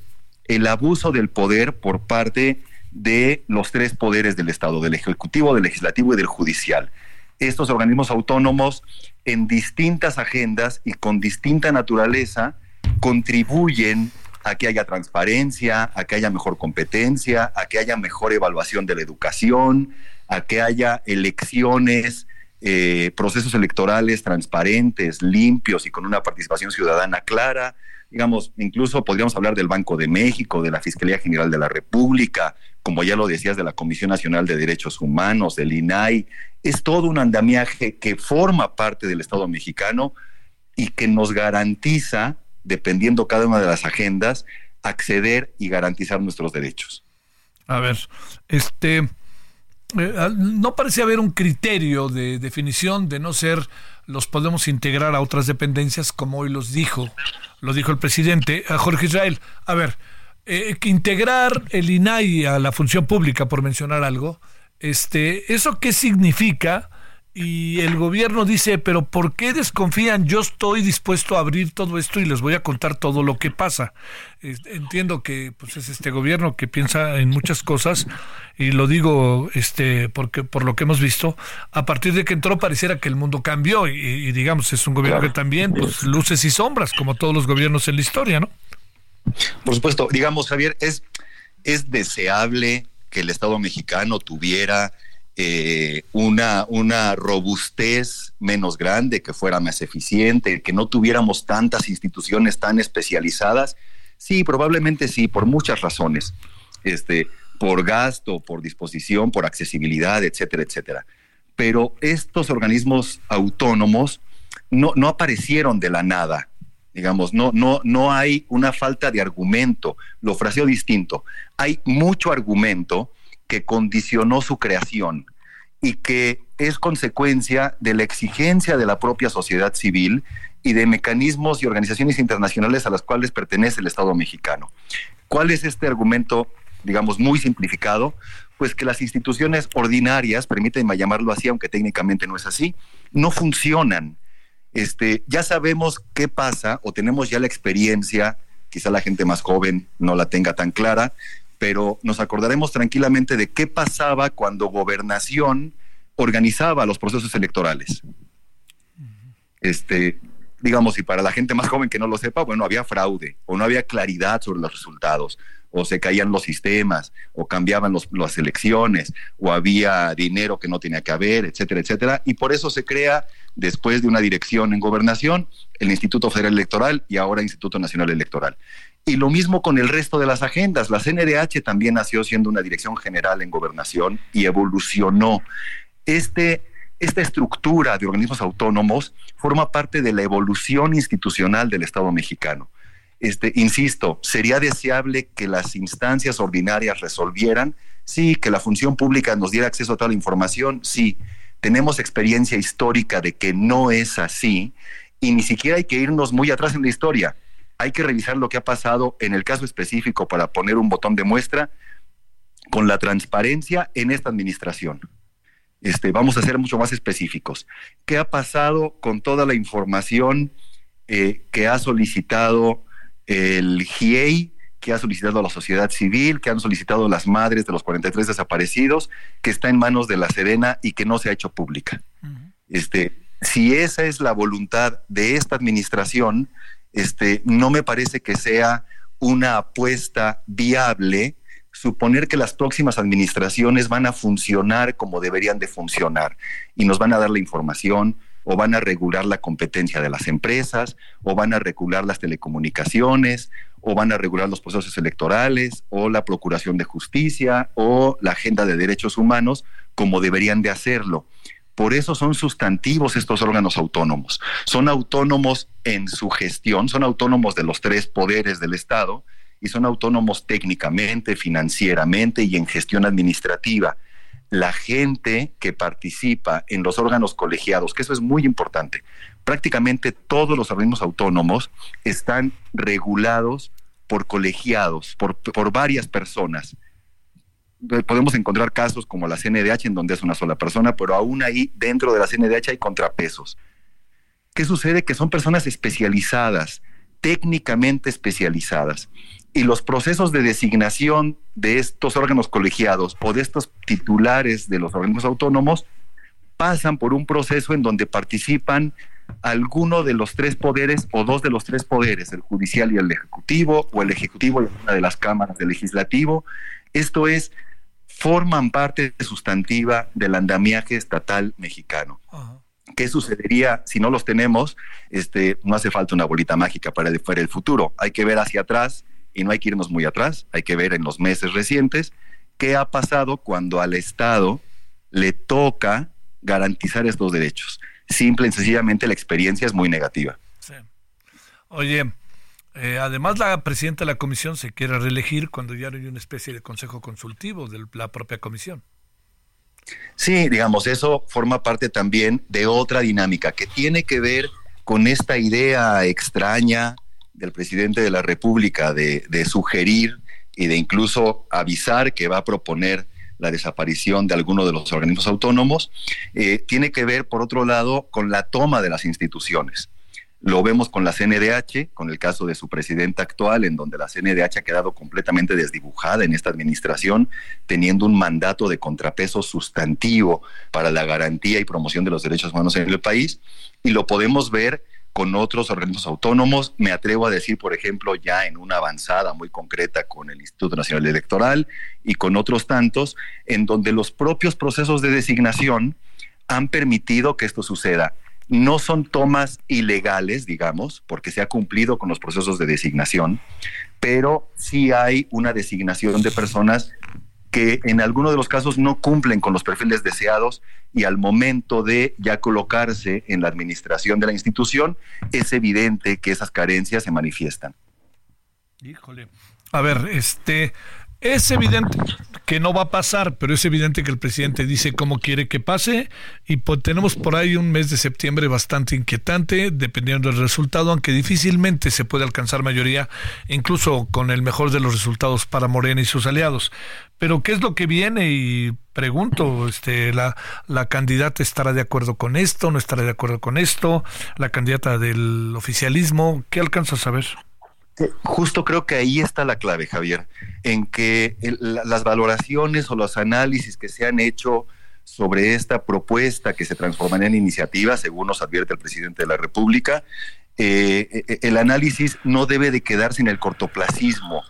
el abuso del poder por parte de los tres poderes del Estado, del Ejecutivo, del Legislativo y del Judicial. Estos organismos autónomos en distintas agendas y con distinta naturaleza contribuyen a que haya transparencia, a que haya mejor competencia, a que haya mejor evaluación de la educación, a que haya elecciones, eh, procesos electorales transparentes, limpios y con una participación ciudadana clara. Digamos, incluso podríamos hablar del Banco de México, de la Fiscalía General de la República, como ya lo decías, de la Comisión Nacional de Derechos Humanos, del INAI. Es todo un andamiaje que forma parte del Estado mexicano y que nos garantiza dependiendo cada una de las agendas, acceder y garantizar nuestros derechos. A ver, este, eh, no parece haber un criterio de definición de no ser los podemos integrar a otras dependencias como hoy los dijo, lo dijo el presidente a Jorge Israel. A ver, eh, integrar el INAI a la función pública, por mencionar algo, este, ¿eso qué significa? Y el gobierno dice, pero ¿por qué desconfían? Yo estoy dispuesto a abrir todo esto y les voy a contar todo lo que pasa. Entiendo que pues es este gobierno que piensa en muchas cosas y lo digo este porque por lo que hemos visto, a partir de que entró pareciera que el mundo cambió y, digamos es un gobierno que también pues luces y sombras como todos los gobiernos en la historia, ¿no? Por supuesto, digamos Javier, es es deseable que el Estado mexicano tuviera eh, una, una robustez menos grande, que fuera más eficiente, que no tuviéramos tantas instituciones tan especializadas? Sí, probablemente sí, por muchas razones. Este, por gasto, por disposición, por accesibilidad, etcétera, etcétera. Pero estos organismos autónomos no, no aparecieron de la nada. Digamos, no, no, no hay una falta de argumento. Lo fraseo distinto. Hay mucho argumento que condicionó su creación y que es consecuencia de la exigencia de la propia sociedad civil y de mecanismos y organizaciones internacionales a las cuales pertenece el Estado mexicano. ¿Cuál es este argumento, digamos, muy simplificado? Pues que las instituciones ordinarias, permítanme llamarlo así, aunque técnicamente no es así, no funcionan. Este, ya sabemos qué pasa o tenemos ya la experiencia, quizá la gente más joven no la tenga tan clara, pero nos acordaremos tranquilamente de qué pasaba cuando gobernación organizaba los procesos electorales. Este, digamos, y para la gente más joven que no lo sepa, bueno, había fraude o no había claridad sobre los resultados, o se caían los sistemas, o cambiaban las elecciones, o había dinero que no tenía que haber, etcétera, etcétera. Y por eso se crea, después de una dirección en gobernación, el Instituto Federal Electoral y ahora Instituto Nacional Electoral. Y lo mismo con el resto de las agendas. La CNDH también nació siendo una dirección general en gobernación y evolucionó. Este, esta estructura de organismos autónomos forma parte de la evolución institucional del Estado mexicano. Este, insisto, sería deseable que las instancias ordinarias resolvieran, sí, que la función pública nos diera acceso a toda la información, sí. Tenemos experiencia histórica de que no es así y ni siquiera hay que irnos muy atrás en la historia hay que revisar lo que ha pasado en el caso específico para poner un botón de muestra con la transparencia en esta administración. Este, vamos a ser mucho más específicos. ¿Qué ha pasado con toda la información eh, que ha solicitado el GIEI, que ha solicitado la sociedad civil, que han solicitado las madres de los 43 desaparecidos, que está en manos de la Serena y que no se ha hecho pública? este, si esa es la voluntad de esta administración, este, no me parece que sea una apuesta viable suponer que las próximas administraciones van a funcionar como deberían de funcionar y nos van a dar la información o van a regular la competencia de las empresas o van a regular las telecomunicaciones o van a regular los procesos electorales o la procuración de justicia o la agenda de derechos humanos como deberían de hacerlo. Por eso son sustantivos estos órganos autónomos. Son autónomos en su gestión, son autónomos de los tres poderes del Estado y son autónomos técnicamente, financieramente y en gestión administrativa. La gente que participa en los órganos colegiados, que eso es muy importante, prácticamente todos los organismos autónomos están regulados por colegiados, por, por varias personas podemos encontrar casos como la CNDH en donde es una sola persona, pero aún ahí dentro de la CNDH hay contrapesos. ¿Qué sucede? Que son personas especializadas, técnicamente especializadas. Y los procesos de designación de estos órganos colegiados o de estos titulares de los organismos autónomos pasan por un proceso en donde participan alguno de los tres poderes o dos de los tres poderes, el judicial y el ejecutivo, o el ejecutivo y una de las cámaras del legislativo. Esto es forman parte sustantiva del andamiaje estatal mexicano. ¿Qué sucedería si no los tenemos? Este, no hace falta una bolita mágica para el futuro. Hay que ver hacia atrás y no hay que irnos muy atrás. Hay que ver en los meses recientes qué ha pasado cuando al Estado le toca garantizar estos derechos. Simple y sencillamente la experiencia es muy negativa. Oye, Eh, además, la presidenta de la comisión se quiere reelegir cuando ya no hay una especie de consejo consultivo de la propia comisión. Sí, digamos, eso forma parte también de otra dinámica que tiene que ver con esta idea extraña del presidente de la República de, sugerir y de incluso avisar que va a proponer la desaparición de alguno de los organismos autónomos, eh, tiene que ver, por otro lado, con la toma de las instituciones. Lo vemos con la CNDH, con el caso de su presidenta actual, en donde la CNDH ha quedado completamente desdibujada en esta administración, teniendo un mandato de contrapeso sustantivo para la garantía y promoción de los derechos humanos en el país. Y lo podemos ver con otros organismos autónomos. Me atrevo a decir, por ejemplo, ya en una avanzada muy concreta con el Instituto Nacional Electoral y con otros tantos, en donde los propios procesos de designación han permitido que esto suceda. No son tomas ilegales, digamos, porque se ha cumplido con los procesos de designación, pero sí hay una designación de personas que en algunos de los casos no cumplen con los perfiles deseados y al momento de ya colocarse en la administración de la institución, es evidente que esas carencias se manifiestan. Híjole. A ver, este, es evidente que no va a pasar, pero es evidente que el presidente dice cómo quiere que pase y pues tenemos por ahí un mes de septiembre bastante inquietante, dependiendo del resultado, aunque difícilmente se puede alcanzar mayoría, incluso con el mejor de los resultados para Morena y sus aliados. Pero ¿qué es lo que viene? Y pregunto, este, la, la candidata estará de acuerdo con esto, no estará de acuerdo con esto, la candidata del oficialismo, ¿qué alcanza a saber? Justo creo que ahí está la clave, Javier, en que las valoraciones o los análisis que se han hecho sobre esta propuesta que se transformará en iniciativa, según nos advierte el presidente de la República, eh, eh, el análisis no debe de quedarse en el cortoplacismo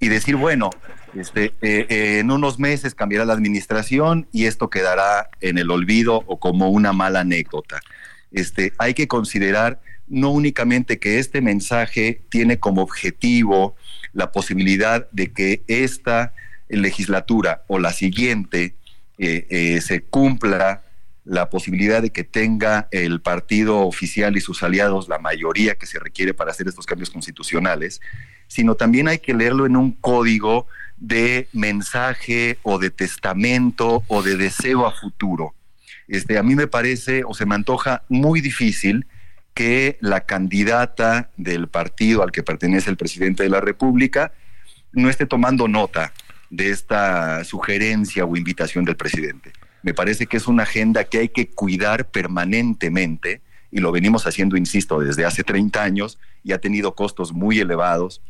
y decir, bueno, este, eh, en unos meses cambiará la administración y esto quedará en el olvido o como una mala anécdota. Este, hay que considerar no únicamente que este mensaje tiene como objetivo la posibilidad de que esta legislatura o la siguiente eh, eh, se cumpla la posibilidad de que tenga el partido oficial y sus aliados la mayoría que se requiere para hacer estos cambios constitucionales, sino también hay que leerlo en un código de mensaje o de testamento o de deseo a futuro. Este, a mí me parece o se me antoja muy difícil que la candidata del partido al que pertenece el presidente de la República no esté tomando nota de esta sugerencia o invitación del presidente. Me parece que es una agenda que hay que cuidar permanentemente y lo venimos haciendo, insisto, desde hace 30 años y ha tenido costos muy elevados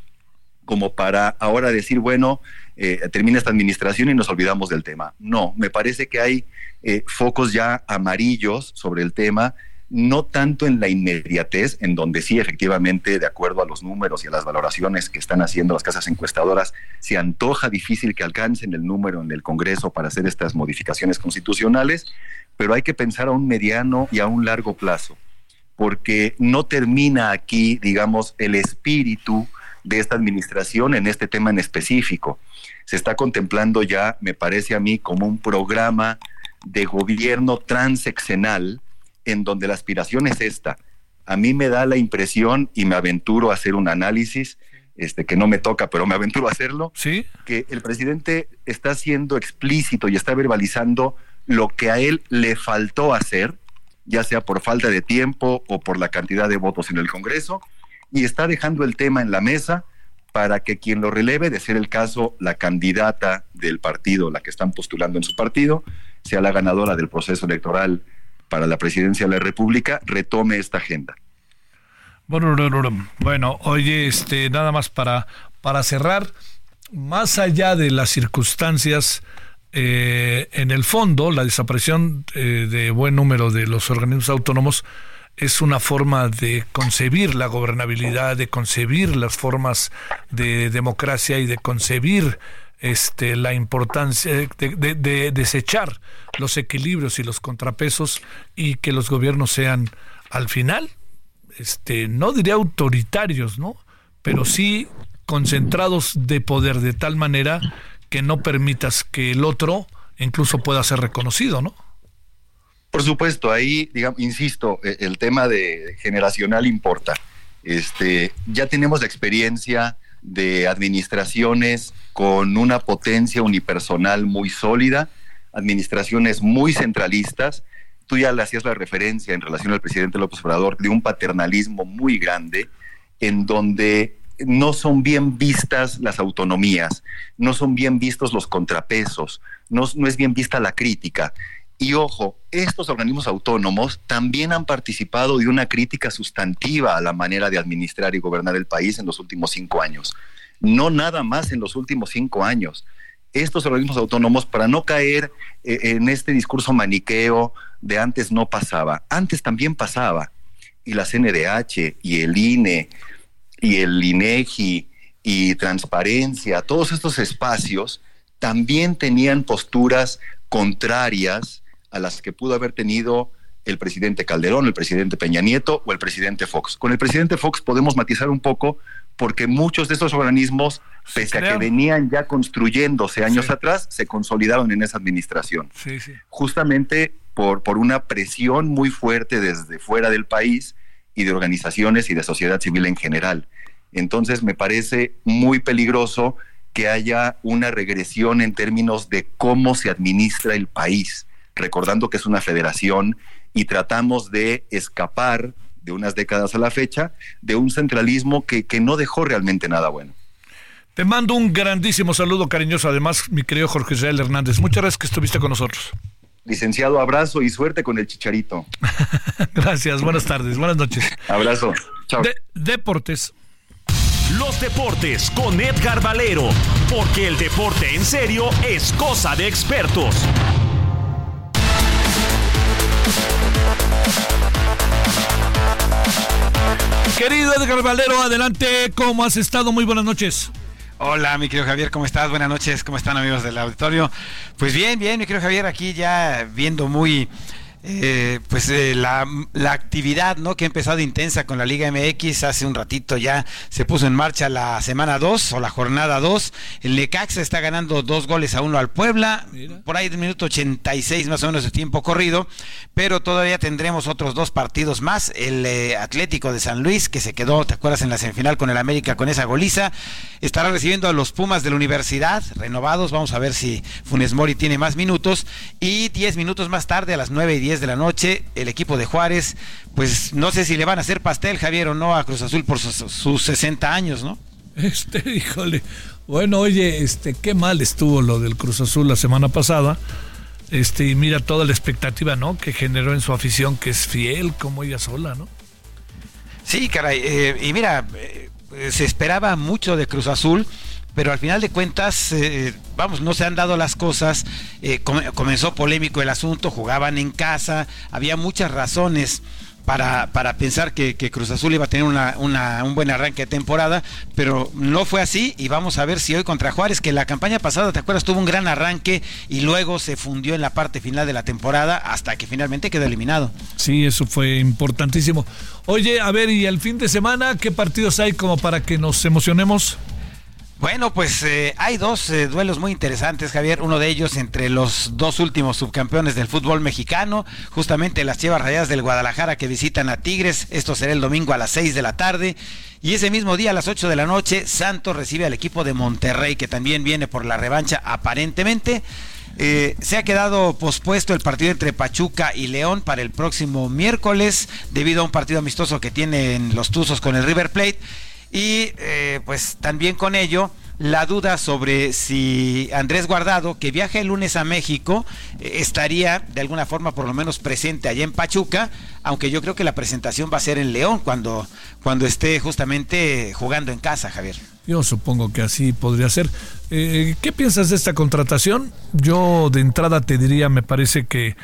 como para ahora decir, bueno, eh, termina esta administración y nos olvidamos del tema. No, me parece que hay eh, focos ya amarillos sobre el tema no tanto en la inmediatez, en donde sí, efectivamente, de acuerdo a los números y a las valoraciones que están haciendo las casas encuestadoras, se antoja difícil que alcancen el número en el Congreso para hacer estas modificaciones constitucionales, pero hay que pensar a un mediano y a un largo plazo, porque no termina aquí, digamos, el espíritu de esta administración en este tema en específico. Se está contemplando ya, me parece a mí, como un programa de gobierno transeccional, en donde la aspiración es esta. A mí me da la impresión, y me aventuro a hacer un análisis, este, que no me toca, pero me aventuro a hacerlo, ¿Sí? que el presidente está siendo explícito y está verbalizando lo que a él le faltó hacer, ya sea por falta de tiempo o por la cantidad de votos en el Congreso, y está dejando el tema en la mesa para que quien lo releve, de ser el caso la candidata del partido, la que están postulando en su partido, sea la ganadora del proceso electoral para la presidencia de la República retome esta agenda. Bueno, oye, este, nada más para, para cerrar, más allá de las circunstancias, eh, en el fondo, la desaparición eh, de buen número de los organismos autónomos es una forma de concebir la gobernabilidad, de concebir las formas de democracia y de concebir este, la importancia de, desechar los equilibrios y los contrapesos y que los gobiernos sean al final, este, no diría autoritarios, ¿no? Pero sí concentrados de poder de tal manera que no permitas que el otro incluso pueda ser reconocido, ¿no? Por supuesto, ahí, digamos, insisto, e, el tema de generacional importa. Este, ya tenemos experiencia de administraciones con una potencia unipersonal muy sólida, administraciones muy centralistas. Tú ya le hacías la referencia en relación al presidente López Obrador de un paternalismo muy grande en donde no son bien vistas las autonomías, no son bien vistos los contrapesos, no, no es bien vista la crítica. Y ojo, estos organismos autónomos también han participado de una crítica sustantiva a la manera de administrar y gobernar el país en los últimos cinco años. No nada más en los últimos cinco años. Estos organismos autónomos, para no caer eh, en este discurso maniqueo de antes no pasaba, antes también pasaba. Y la CNDH y el INE y el INEGI y Transparencia, todos estos espacios también tenían posturas contrarias a las que pudo haber tenido el presidente Calderón, el presidente Peña Nieto o el presidente Fox. Con el presidente Fox podemos matizar un poco porque muchos de estos organismos, pese a que venían ya construyéndose años atrás, se consolidaron en esa administración. Justamente por, por una presión muy fuerte desde fuera del país y de organizaciones y de sociedad civil en general. Entonces me parece muy peligroso que haya una regresión en términos de cómo se administra el país recordando que es una federación y tratamos de escapar de unas décadas a la fecha de un centralismo que, que no dejó realmente nada bueno. Te mando un grandísimo saludo cariñoso, además, mi querido Jorge Israel Hernández. Muchas gracias que estuviste con nosotros. Licenciado, abrazo y suerte con el chicharito. (laughs) gracias, buenas tardes, buenas noches. Abrazo. Chao. deportes. Los deportes con Edgar Valero, porque el deporte en serio es cosa de expertos. Querido Edgar Valero, adelante, ¿cómo has estado? Muy buenas noches. Hola, mi querido Javier, ¿cómo estás? Buenas noches, ¿cómo están amigos del auditorio? Pues bien, bien, mi querido Javier, aquí ya viendo muy eh, pues eh, la, actividad ¿no? que ha empezado intensa con la Liga MX hace un ratito ya se puso en marcha la semana 2 o la jornada 2 el Necaxa está ganando dos goles a uno al Puebla por ahí del minuto 86 más o menos de tiempo corrido pero todavía tendremos otros dos partidos más. El eh, Atlético de San Luis que se quedó te acuerdas en la semifinal con el América con esa goliza estará recibiendo a los Pumas de la Universidad renovados. Vamos a ver si Funes Mori tiene más minutos. Y 10 minutos más tarde a las 9 y 10 de la noche, el equipo de Juárez, pues no sé si le van a hacer pastel, Javier, o no a Cruz Azul por sus, 60 años, ¿no? Este, (laughs) híjole. Bueno, oye, este, qué mal estuvo lo del Cruz Azul la semana pasada. Este, y mira toda la expectativa, ¿no? Que generó en su afición, que es fiel como ella sola, ¿no? Sí, caray. Eh, y mira, eh, se esperaba mucho de Cruz Azul pero al final de cuentas, eh, vamos, no se han dado las cosas, eh, comenzó polémico el asunto, jugaban en casa, había muchas razones. Para, para pensar que, Cruz Azul iba a tener una, un buen arranque de temporada, pero no fue así y vamos a ver si hoy contra Juárez, que la campaña pasada, ¿te acuerdas? Tuvo un gran arranque y luego se fundió en la parte final de la temporada hasta que finalmente quedó eliminado. Sí, eso fue importantísimo. Oye, a ver, ¿y el fin de semana qué partidos hay como para que nos emocionemos? Bueno, pues eh, hay dos eh, duelos muy interesantes, Javier. Uno de ellos entre los dos últimos subcampeones del fútbol mexicano, justamente las Chivas Rayadas del Guadalajara que visitan a Tigres. Esto será el domingo a las 6 de la tarde. Y ese mismo día a las 8 de la noche, Santos recibe al equipo de Monterrey, que también viene por la revancha aparentemente. Eh, se ha quedado pospuesto el partido entre Pachuca y León para el próximo miércoles, debido a un partido amistoso que tienen los Tuzos con el River Plate. Y eh, pues también con ello la duda sobre si Andrés Guardado, que viaja el lunes a México, eh, estaría de alguna forma por lo menos presente allá en Pachuca, aunque yo creo que la presentación va a ser en León cuando, cuando esté justamente jugando en casa, Javier. Yo supongo que así podría ser. Eh, ¿Qué piensas de esta contratación? Yo de entrada te diría, me parece que,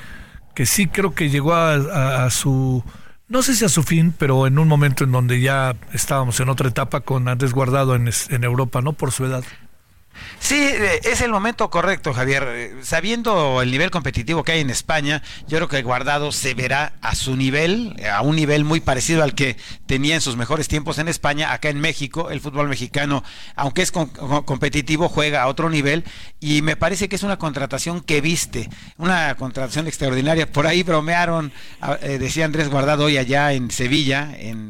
que sí creo que llegó a su no sé si a su fin, pero en un momento en donde ya estábamos en otra etapa con Andrés Guardado en, en Europa, ¿no? Por su edad. Sí, eh, es el momento correcto, Javier. Eh, sabiendo el nivel competitivo que hay en España, yo creo que Guardado se verá a su nivel, eh, a un nivel muy parecido al que tenía en sus mejores tiempos en España. Acá en México, el fútbol mexicano, aunque es competitivo, juega a otro nivel y me parece que es una contratación que viste, una contratación extraordinaria. Por ahí bromearon, ah, decía Andrés Guardado hoy allá en Sevilla, en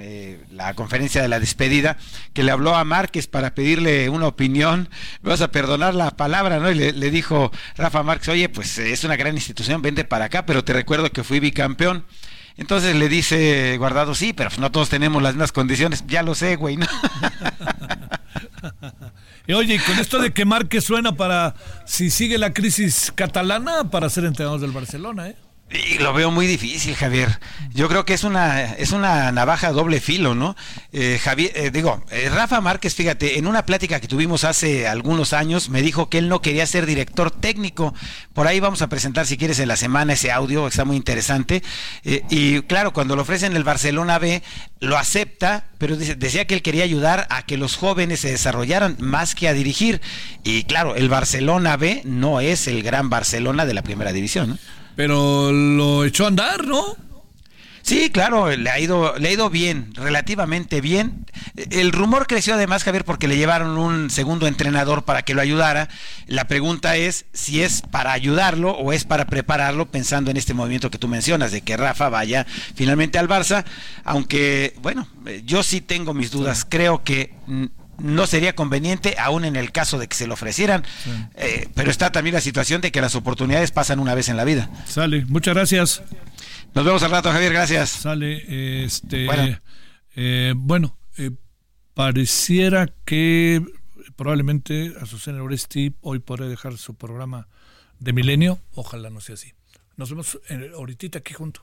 la conferencia de la despedida, que le habló a Márquez para pedirle una opinión a perdonar la palabra, ¿no? Y le, dijo Rafa Márquez, oye, pues es una gran institución, vente para acá, pero te recuerdo que fui bicampeón. Entonces le dice Guardado, sí, pero no todos tenemos las mismas condiciones. Ya lo sé, güey, ¿no? (laughs) y oye, con esto de que Márquez suena para, si sigue la crisis catalana, para ser entrenador del Barcelona, ¿eh? Y lo veo muy difícil, Javier. Yo creo que es una es una navaja doble filo, ¿no? Eh, Javier, eh, digo, eh, Rafa Márquez, fíjate, en una plática que tuvimos hace algunos años, me dijo que él no quería ser director técnico. Por ahí vamos a presentar, si quieres, en la semana ese audio, está muy interesante. y claro, cuando lo ofrecen el Barcelona B, lo acepta, pero decía que él quería ayudar a que los jóvenes se desarrollaran más que a dirigir. Y claro, el Barcelona B no es el gran Barcelona de la primera división, ¿no? Pero lo echó a andar, ¿no? Sí, claro, le ha ido, le ha ido bien, relativamente bien. El rumor creció además, Javier, porque le llevaron un segundo entrenador para que lo ayudara. La pregunta es si es para ayudarlo o es para prepararlo, pensando en este movimiento que tú mencionas, de que Rafa vaya finalmente al Barça. Aunque, bueno, yo sí tengo mis dudas. Creo que no sería conveniente, aún en el caso de que se lo ofrecieran. Eh, pero está también la situación de que las oportunidades pasan una vez en la vida. Sale, muchas gracias. Nos vemos al rato, Javier, gracias. Sale, este, bueno, eh, bueno eh, pareciera que probablemente Azucena Oresti hoy podrá dejar su programa de milenio. Ojalá no sea así. Nos vemos ahorita aquí junto.